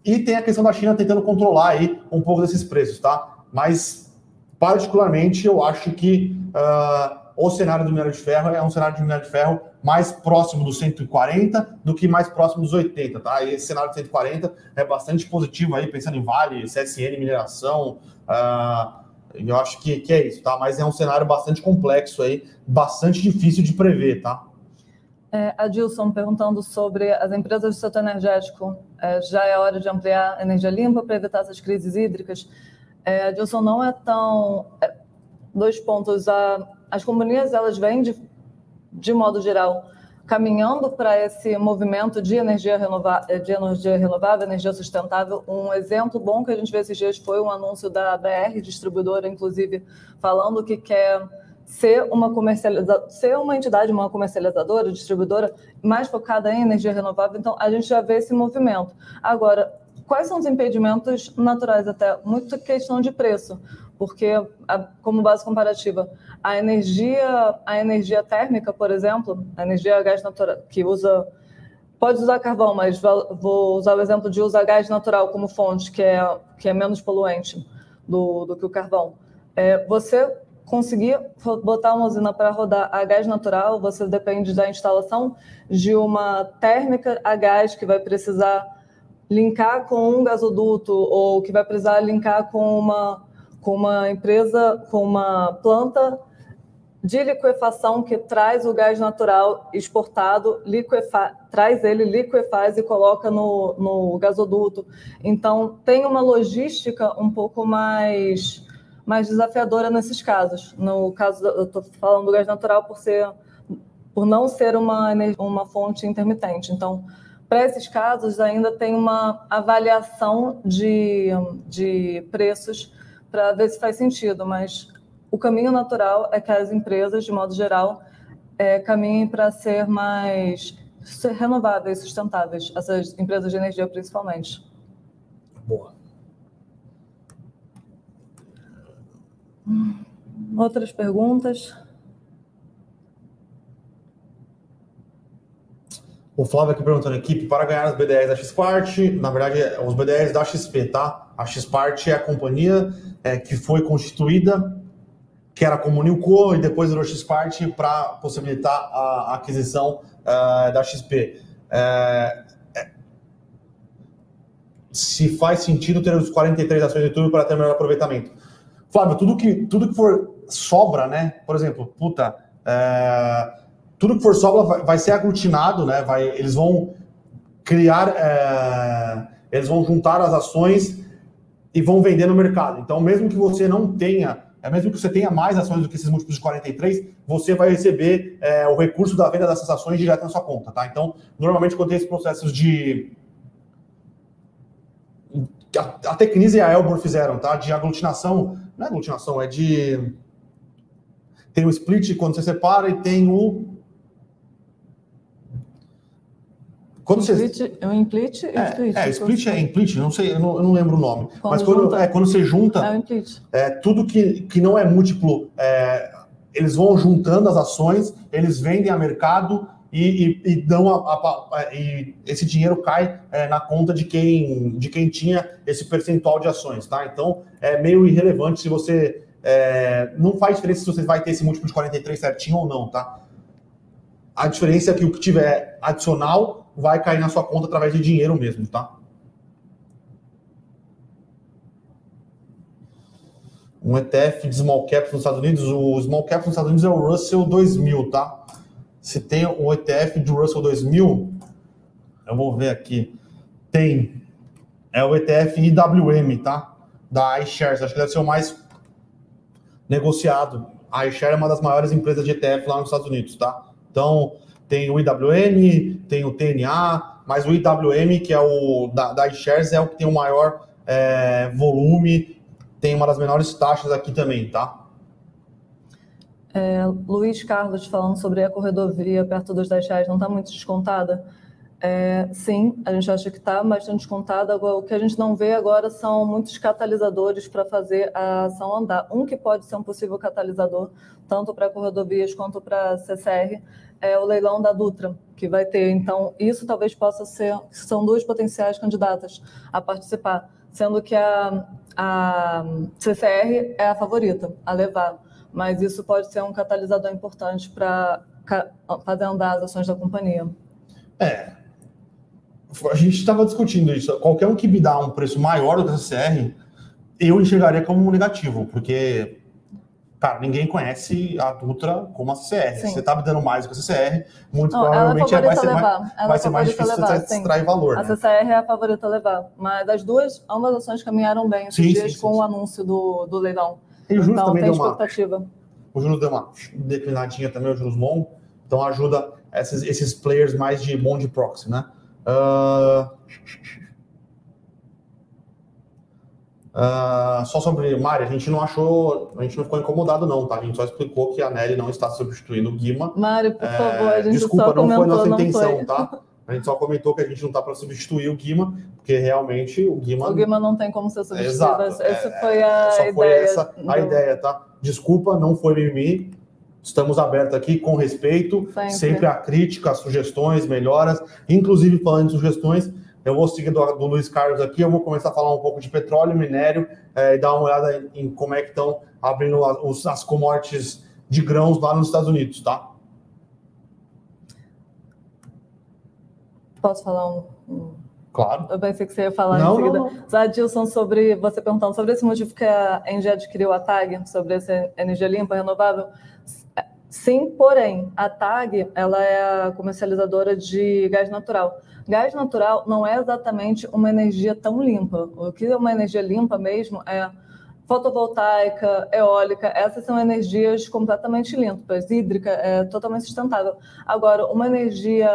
A: e tem a questão da China tentando controlar aí um pouco desses preços, tá? Mas, particularmente, eu acho que uh, o cenário do minério de ferro é um cenário de minério de ferro mais próximo dos 140 do que mais próximo dos 80, tá? E esse cenário de 140 é bastante positivo aí, pensando em Vale, CSN, mineração, uh, eu acho que, que é isso, tá? Mas é um cenário bastante complexo aí, bastante difícil de prever, tá?
B: É, Adilson perguntando sobre as empresas do setor energético. É, já é hora de ampliar energia limpa para evitar essas crises hídricas. É, Adilson, não é tão. É, dois pontos. A, as companhias elas vêm de de modo geral, caminhando para esse movimento de energia, renovável, de energia renovável, energia sustentável. Um exemplo bom que a gente vê esses dias foi um anúncio da BR, distribuidora, inclusive, falando que quer ser uma comercializa... ser uma entidade, uma comercializadora, distribuidora mais focada em energia renovável. Então, a gente já vê esse movimento. Agora, quais são os impedimentos naturais até? Muito questão de preço porque, como base comparativa, a energia, a energia térmica, por exemplo, a energia a gás natural, que usa, pode usar carvão, mas vou usar o exemplo de usar gás natural como fonte, que é, que é menos poluente do, do que o carvão. É, você conseguir botar uma usina para rodar a gás natural, você depende da instalação de uma térmica a gás que vai precisar linkar com um gasoduto ou que vai precisar linkar com uma com uma empresa, com uma planta de liquefação que traz o gás natural exportado, liquefa traz ele, liquefaz e coloca no, no gasoduto. Então, tem uma logística um pouco mais, mais desafiadora nesses casos. No caso, eu estou falando do gás natural por ser por não ser uma, uma fonte intermitente. Então, para esses casos, ainda tem uma avaliação de, de preços para ver se faz sentido, mas o caminho natural é que as empresas, de modo geral, é, caminhem para ser mais ser renováveis, sustentáveis, essas empresas de energia principalmente.
A: Boa.
B: Outras perguntas?
A: O Flávio aqui perguntando equipe para ganhar as BDRs da Xpart, na verdade, é os BDRs da XP, tá? A Xpart é a companhia é, que foi constituída, que era como Newco, e depois virou Xpart para possibilitar a, a aquisição uh, da XP. É, é, se faz sentido ter os 43 ações de YouTube para ter melhor aproveitamento. Flávio, tudo que, tudo que for sobra, né? Por exemplo, puta, é, tudo que for sobra vai, vai, ser aglutinado, né? Vai, eles vão criar, é, eles vão juntar as ações e vão vender no mercado. Então, mesmo que você não tenha, é mesmo que você tenha mais ações do que esses múltiplos de 43, você vai receber é, o recurso da venda dessas ações direto na sua conta, tá? Então, normalmente quando tem esses processos de a Tecnisa e a Elbor fizeram, tá? De aglutinação, não é aglutinação, é de tem o split quando você separa e tem o
B: Quando split, você... É um implit
A: é, split. É, split é implit, não sei, eu não, eu não lembro o nome. Quando Mas quando, junta, é, quando você junta, é, um é tudo que, que não é múltiplo, é, eles vão juntando as ações, eles vendem a mercado e, e, e dão a, a, a, e esse dinheiro cai é, na conta de quem, de quem tinha esse percentual de ações, tá? Então é meio irrelevante se você é, não faz diferença se você vai ter esse múltiplo de 43 certinho ou não, tá? A diferença é que o que tiver adicional vai cair na sua conta através de dinheiro mesmo, tá? Um ETF de small cap nos Estados Unidos, o small cap nos Estados Unidos é o Russell 2000, tá? Se tem um ETF de Russell 2000, eu vou ver aqui. Tem. É o ETF IWM, tá? Da iShares. Acho que deve ser o mais negociado. A iShares é uma das maiores empresas de ETF lá nos Estados Unidos, tá? Então, tem o IWM, tem o TNA, mas o IWM, que é o da, da iShares, é o que tem o maior é, volume, tem uma das menores taxas aqui também, tá?
B: É, Luiz Carlos falando sobre a corredovia perto dos 10 reais, não está muito descontada? É, sim, a gente acha que está bastante descontada. O que a gente não vê agora são muitos catalisadores para fazer a ação andar. Um que pode ser um possível catalisador, tanto para corredovias quanto para CCR, é o leilão da Dutra, que vai ter. Então, isso talvez possa ser, são duas potenciais candidatas a participar, sendo que a, a CCR é a favorita a levar, mas isso pode ser um catalisador importante para fazer andar as ações da companhia.
A: É. A gente estava discutindo isso. Qualquer um que me dá um preço maior do que a CCR, eu enxergaria como negativo, porque Cara, ninguém conhece a Dutra como a CCR. Sim. Você tá me dando mais do que a CCR, muito
B: Não, provavelmente é vai ser, mais,
A: vai ser mais difícil levar, você extrair valor.
B: A né? CCR é a favorita a levar. Mas as duas, ambas ações caminharam bem esses sim, dias sim, com o anúncio do, do leilão.
A: E o juros então, também tem deu expectativa. Uma, o juros deu uma declinadinha também, o juros long. Então ajuda esses, esses players mais de bond proxy, né? Uh... Uh, só sobre Mari, a gente não achou, a gente não ficou incomodado, não, tá? A gente só explicou que a Nelly não está substituindo o Guima.
B: Mari, por é, favor, a gente
A: Desculpa,
B: só
A: não
B: foi
A: nossa intenção, foi. tá? A gente só comentou que a gente não está para substituir o Guima, porque realmente o Guima.
B: O Guima não tem como ser substituído.
A: Exato.
B: Essa é, foi a
A: só
B: ideia.
A: Foi essa a do... ideia, tá? Desculpa, não foi mimimi. Estamos abertos aqui com respeito, sempre. sempre a crítica, sugestões, melhoras, inclusive falando de sugestões eu vou seguir do, do Luiz Carlos aqui, eu vou começar a falar um pouco de petróleo, minério, é, e dar uma olhada em, em como é que estão abrindo as, as commodities de grãos lá nos Estados Unidos, tá?
B: Posso falar um, um...
A: Claro.
B: Eu pensei que você ia falar
A: não,
B: em seguida.
A: Não, não.
B: Zadilson, sobre você perguntando sobre esse motivo que a Engie adquiriu a TAG, sobre essa energia limpa, renovável. Sim, porém, a TAG ela é a comercializadora de gás natural. Gás natural não é exatamente uma energia tão limpa. O que é uma energia limpa mesmo é fotovoltaica, eólica, essas são energias completamente limpas, hídrica, é totalmente sustentável. Agora, uma energia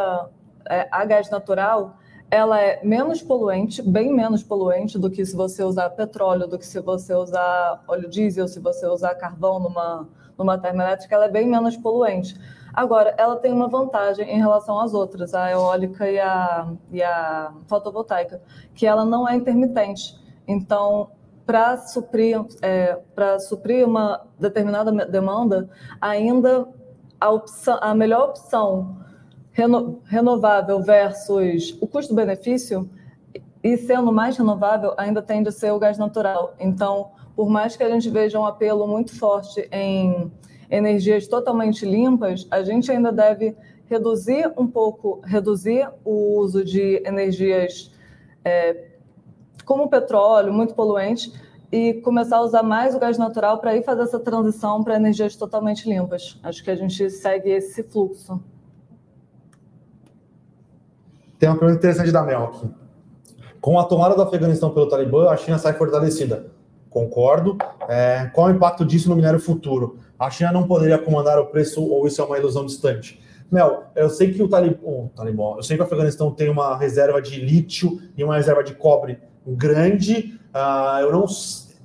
B: é, a gás natural, ela é menos poluente, bem menos poluente do que se você usar petróleo, do que se você usar óleo diesel, se você usar carvão numa, numa termoelétrica, ela é bem menos poluente. Agora, ela tem uma vantagem em relação às outras, a eólica e a, e a fotovoltaica, que ela não é intermitente. Então, para suprir, é, suprir uma determinada demanda, ainda a, opção, a melhor opção reno, renovável versus o custo-benefício, e sendo mais renovável, ainda tende a ser o gás natural. Então, por mais que a gente veja um apelo muito forte em energias totalmente limpas, a gente ainda deve reduzir um pouco, reduzir o uso de energias é, como o petróleo, muito poluentes, e começar a usar mais o gás natural para ir fazer essa transição para energias totalmente limpas. Acho que a gente segue esse fluxo.
A: Tem uma pergunta interessante da Mel aqui. Com a tomada do Afeganistão pelo Talibã, a China sai fortalecida. Concordo. É, qual o impacto disso no minério futuro? A China não poderia comandar o preço ou isso é uma ilusão distante? Mel, eu sei que o Talibã, eu sei que o Afeganistão tem uma reserva de lítio e uma reserva de cobre grande. Uh, eu não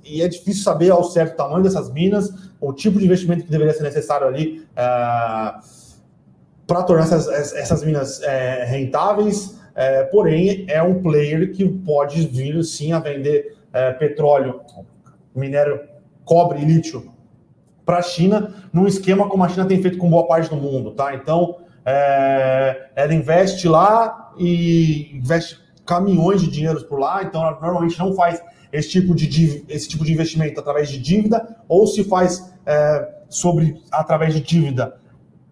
A: e é difícil saber ao certo o tamanho dessas minas, o tipo de investimento que deveria ser necessário ali uh, para tornar essas, essas minas é, rentáveis. É, porém, é um player que pode vir sim a vender é, petróleo, minério, cobre e lítio para a China, num esquema como a China tem feito com boa parte do mundo, tá? Então, é, ela investe lá e investe caminhões de dinheiros por lá, então ela normalmente não faz esse tipo de, esse tipo de investimento através de dívida, ou se faz é, sobre através de dívida,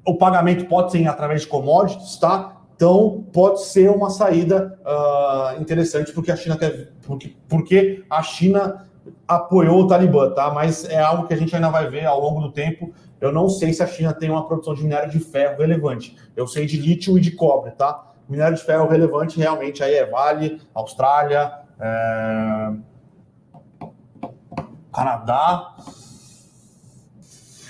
A: o pagamento pode ser através de commodities, tá? Então pode ser uma saída uh, interessante porque a China quer, porque, porque a China apoiou o Talibã, tá? Mas é algo que a gente ainda vai ver ao longo do tempo. Eu não sei se a China tem uma produção de minério de ferro relevante. Eu sei de lítio e de cobre, tá? Minério de ferro relevante realmente aí é Vale, Austrália, é... Canadá.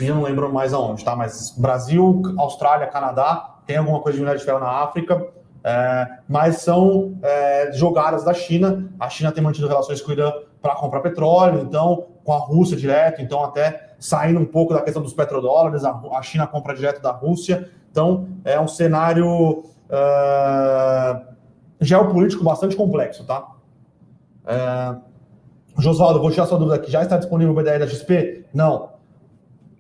A: Eu não lembro mais aonde, tá? Mas Brasil, Austrália, Canadá, tem alguma coisa de minério de ferro na África. É, mas são é, jogadas da China. A China tem mantido relações com o Irã para comprar petróleo, então com a Rússia direto, então até saindo um pouco da questão dos petrodólares, a, China compra direto da Rússia, então é um cenário uh, geopolítico bastante complexo, tá? Uh, vou tirar sua dúvida aqui, já está disponível o BDR da XP? Não.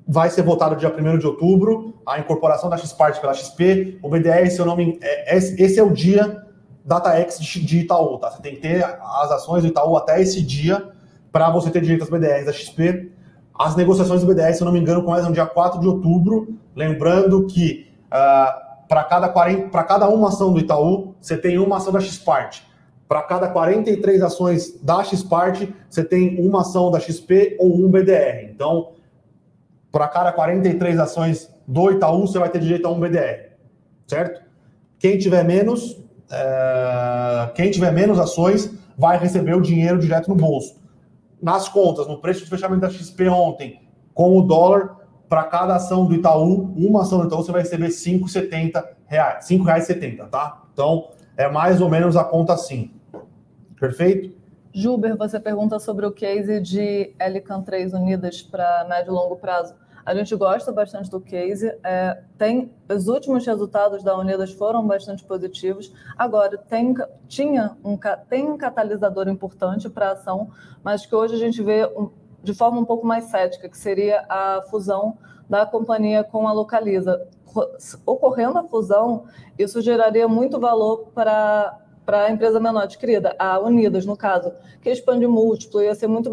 A: Vai ser votado dia 1 de outubro, a incorporação da XPart pela XP, o BDR, se eu não me é, esse é o dia DataX de Itaú, tá? Você tem que ter as ações do Itaú até esse dia para você ter direito às BDRs da XP. As negociações do BDR, se eu não me engano, começam dia 4 de outubro. Lembrando que uh, ah, para cada, cada uma ação do Itaú, você tem uma ação da Xpart. Para cada 43 ações da Xpart, você tem uma ação da XP ou um BDR. Então, para cada 43 ações do Itaú, você vai ter direito a um BDR. Certo? Quem tiver menos, é, quem tiver menos ações vai receber o dinheiro direto no bolso. Nas contas, no preço de fechamento da XP ontem, com o dólar, para cada ação do Itaú, uma ação do Itaú, você vai receber R$ 5,70, R$ 5,70, tá? Então, é mais ou menos a conta assim. Perfeito?
B: Juber, você pergunta sobre o case de Elican 3 unidas para médio e longo prazo. A gente gosta bastante do case. É, tem os últimos resultados da Unidas foram bastante positivos. Agora tem tinha um tem um catalisador importante para a ação, mas que hoje a gente vê um, de forma um pouco mais cética, que seria a fusão da companhia com a Localiza. Ocorrendo a fusão, isso geraria muito valor para para a empresa menor adquirida, a Unidas, no caso, que expande múltiplo, ia ser muito,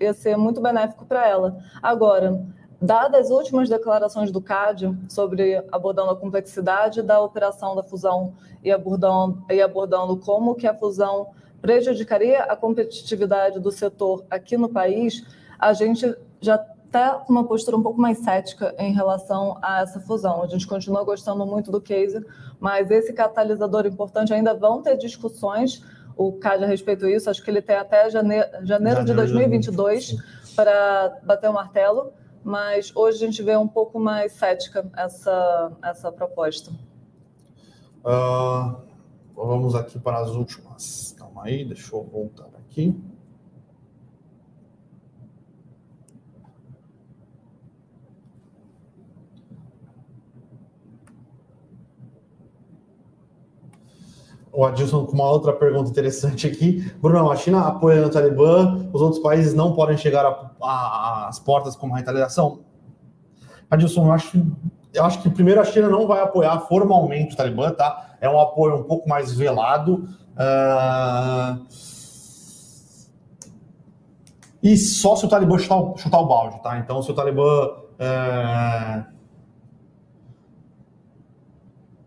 B: ia ser muito benéfico para ela. Agora, Dadas as últimas declarações do CAD sobre abordando a complexidade da operação da fusão e abordando, e abordando como que a fusão prejudicaria a competitividade do setor aqui no país, a gente já está com uma postura um pouco mais cética em relação a essa fusão. A gente continua gostando muito do case, mas esse catalisador importante ainda vão ter discussões, o CAD a respeito disso, acho que ele tem até janeiro, janeiro de 2022 para bater o martelo, mas hoje a gente vê um pouco mais cética essa, essa proposta.
A: Uh, vamos aqui para as últimas. Calma aí, deixa eu voltar aqui. O Adilson com uma outra pergunta interessante aqui. Bruno, a China apoia o Talibã, os outros países não podem chegar às portas como retaliação? Adilson, eu acho, eu acho que primeiro a China não vai apoiar formalmente o Talibã, tá? É um apoio um pouco mais velado. Uh... E só se o Talibã chutar, chutar o balde, tá? Então, se o Talibã. Uh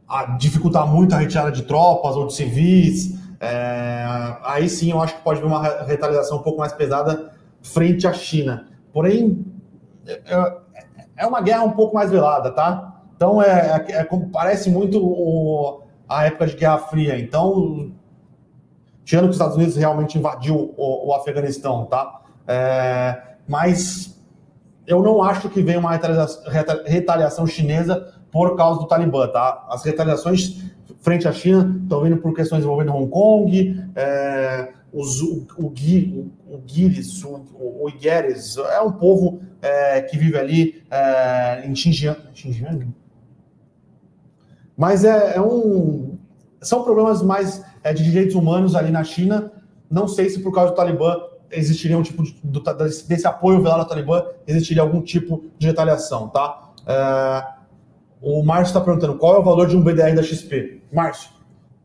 A: a dificultar muito a retirada de tropas ou de civis, é, aí sim eu acho que pode haver uma retaliação um pouco mais pesada frente à China. Porém, é, é, é uma guerra um pouco mais velada, tá? Então é, é, é parece muito o, a época de Guerra Fria. Então, tirando que os Estados Unidos realmente invadiu o, o Afeganistão, tá? É, mas eu não acho que venha uma retaliação, retaliação chinesa por causa do Talibã, tá? As retaliações frente à China estão vindo por questões envolvendo Hong Kong, é, os, o, o, o, o o, Igueres, é um povo é, que vive ali é, em Xinjiang. Xinjiang? Mas é, é, um. São problemas mais é, de direitos humanos ali na China. Não sei se por causa do Talibã existiria um tipo de, do, desse apoio velado ao Talibã, existiria algum tipo de retaliação, tá? O Márcio está perguntando qual é o valor de um BDR da XP. Márcio,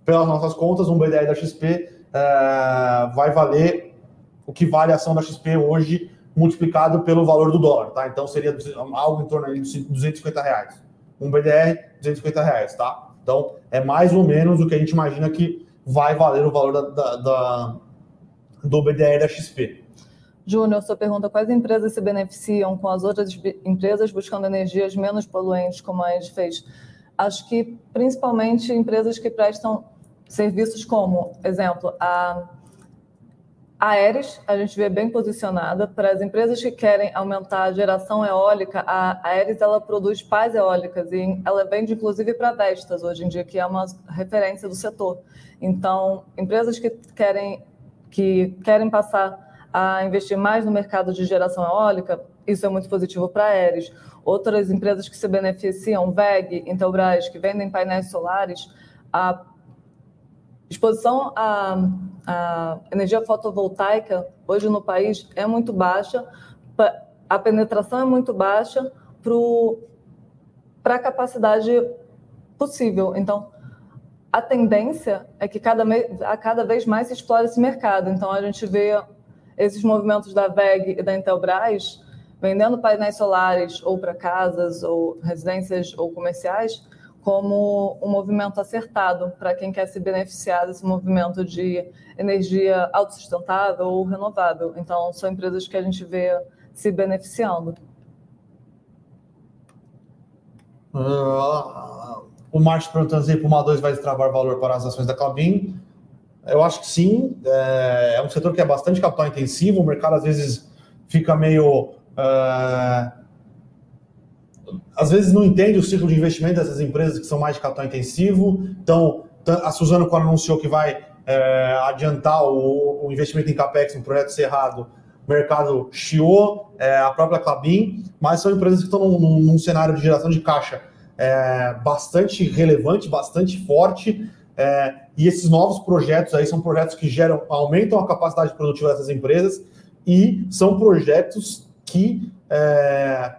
A: pelas nossas contas, um BDR da XP é, vai valer o que vale a ação da XP hoje multiplicado pelo valor do dólar, tá? Então seria algo em torno de 250 reais. Um BDR, 250 reais, tá? Então é mais ou menos o que a gente imagina que vai valer o valor da, da, da do BDR da XP.
B: Júnior, sua pergunta: quais empresas se beneficiam com as outras empresas buscando energias menos poluentes, como a Ed fez? Acho que principalmente empresas que prestam serviços como, exemplo, a Aeres, a gente vê bem posicionada. Para as empresas que querem aumentar a geração eólica, a Aeres ela produz pás eólicas e ela vende inclusive para Vestas hoje em dia, que é uma referência do setor. Então, empresas que querem que querem passar a investir mais no mercado de geração eólica, isso é muito positivo para a Aeres. Outras empresas que se beneficiam, VEG, Intelbras, que vendem painéis solares, a exposição à, à energia fotovoltaica hoje no país é muito baixa, a penetração é muito baixa para a capacidade possível. Então, a tendência é que cada, a cada vez mais se explore esse mercado. Então, a gente vê esses movimentos da VEG e da Intelbras vendendo painéis solares ou para casas ou residências ou comerciais como um movimento acertado para quem quer se beneficiar desse movimento de energia autossustentável ou renovável. Então, são empresas que a gente vê se beneficiando.
A: Uh, o Márcio perguntando se o 2 vai destravar valor para as ações da Clabin. Eu acho que sim. É, é, um setor que é bastante capital intensivo. O mercado às vezes fica meio. É, às vezes não entende o ciclo de investimento dessas empresas que são mais de capital intensivo. Então, a Suzano, quando anunciou que vai é, adiantar o, o, investimento em capex no projeto Cerrado, o mercado chiou, é, a própria Clabin, mas são empresas que estão num, num, cenário de geração de caixa é, bastante relevante, bastante forte. E esses novos projetos aí são projetos que geram, aumentam a capacidade produtiva dessas empresas e são projetos que é,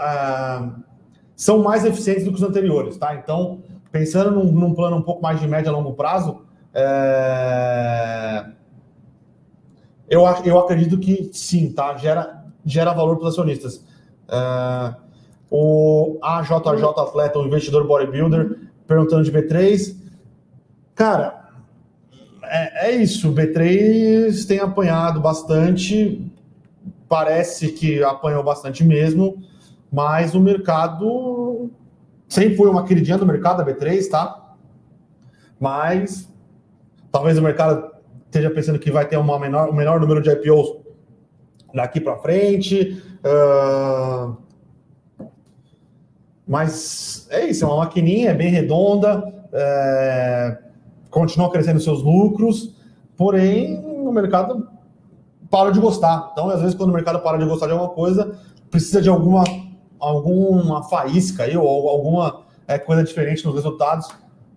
A: é, são mais eficientes do que os anteriores, tá? Então, pensando num, num plano um pouco mais de médio a longo prazo, é, eu, eu acredito que sim, tá? Gera, gera valor para os acionistas. É, o AJJ Atleta, um investidor bodybuilder, perguntando de B3. Cara, é, é isso. O B3 tem apanhado bastante. Parece que apanhou bastante mesmo, mas o mercado sempre foi uma queridinha do mercado, a B3, tá? Mas talvez o mercado esteja pensando que vai ter uma menor, um menor número de IPOs daqui para frente. Uh, mas é isso, é uma maquininha, é bem redonda, é, continua crescendo seus lucros, porém o mercado para de gostar. Então, às vezes, quando o mercado para de gostar de alguma coisa, precisa de alguma, alguma faísca aí, ou alguma é, coisa diferente nos resultados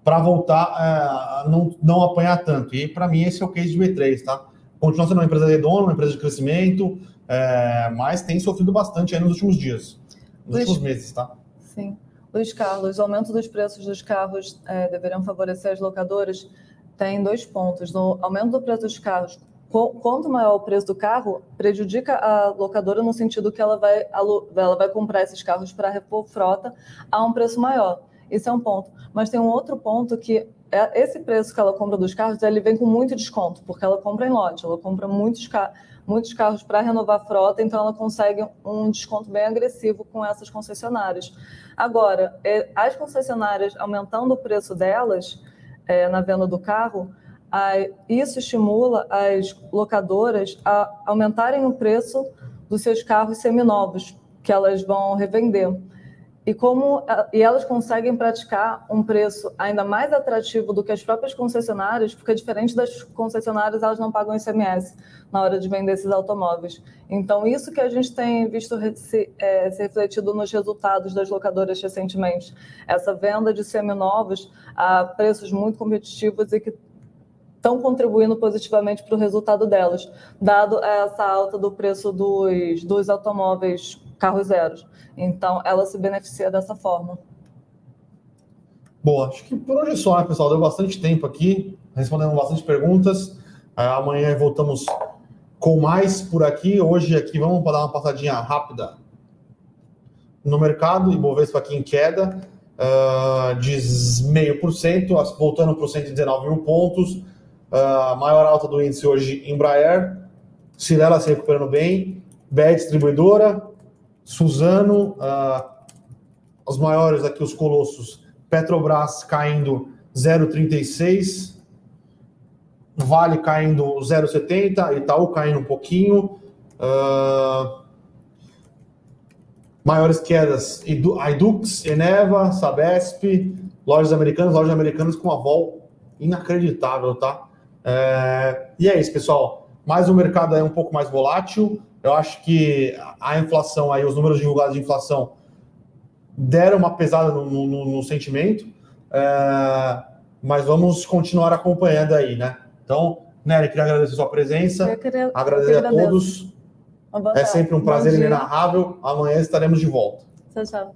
A: para voltar é, a não, não apanhar tanto. E para mim, esse é o case de B3, tá? Continua sendo uma empresa redonda, uma empresa de crescimento, é, mas tem sofrido bastante aí nos últimos dias, nos Luiz, últimos meses, tá?
B: Sim. Luiz Carlos, o aumento dos preços dos carros é, deveriam favorecer as locadoras? Tem dois pontos. No aumento do preço dos carros, quanto maior o preço do carro, prejudica a locadora no sentido que ela vai, ela vai comprar esses carros para repor frota a um preço maior. Isso é um ponto. Mas tem um outro ponto que é esse preço que ela compra dos carros, ele vem com muito desconto, porque ela compra em lote, ela compra muitos carros muitos carros para renovar a frota, então ela consegue um desconto bem agressivo com essas concessionárias. Agora, é, as concessionárias aumentando o preço delas é, na venda do carro, isso estimula as locadoras a aumentarem o preço dos seus carros seminovos, que elas vão revender. E como e elas conseguem praticar um preço ainda mais atrativo do que as próprias concessionárias, porque diferente das concessionárias, elas não pagam ICMS na hora de vender esses automóveis. Então, isso que a gente tem visto se, é, se refletido nos resultados das locadoras recentemente, essa venda de seminovos a preços muito competitivos e que estão contribuindo positivamente para o resultado delas, dado essa alta do preço dos, dos automóveis carros zeros. Então, ela se beneficia dessa forma.
A: Boa, acho que por hoje é só, né, pessoal? Deu bastante tempo aqui, respondendo bastante perguntas. É, amanhã voltamos com mais por aqui. Hoje aqui vamos dar uma passadinha rápida no mercado, Ibovespa aqui em queda uh, de meio por cento, voltando para os 119 mil pontos. Uh, maior alta do índice hoje, Embraer. Cirela se recuperando bem. BR Distribuidora, Suzano, uh, os maiores aqui, os colossos, Petrobras caindo 0,36, Vale caindo 0,70, Itaú caindo um pouquinho. Uh, maiores quedas, Idux, Eneva, Sabesp, lojas americanas, lojas americanas com uma vol inacreditável, tá? É, e é isso, pessoal. Mais um mercado é um pouco mais volátil. Eu acho que a inflação aí, os números divulgados de inflação deram uma pesada no, no, no sentimento, é, mas vamos continuar acompanhando aí, né? Então, Nery, queria agradecer a sua presença, queria, agradecer a todos. É sempre um prazer inenarrável. Amanhã estaremos de volta.
B: Tchau, tchau.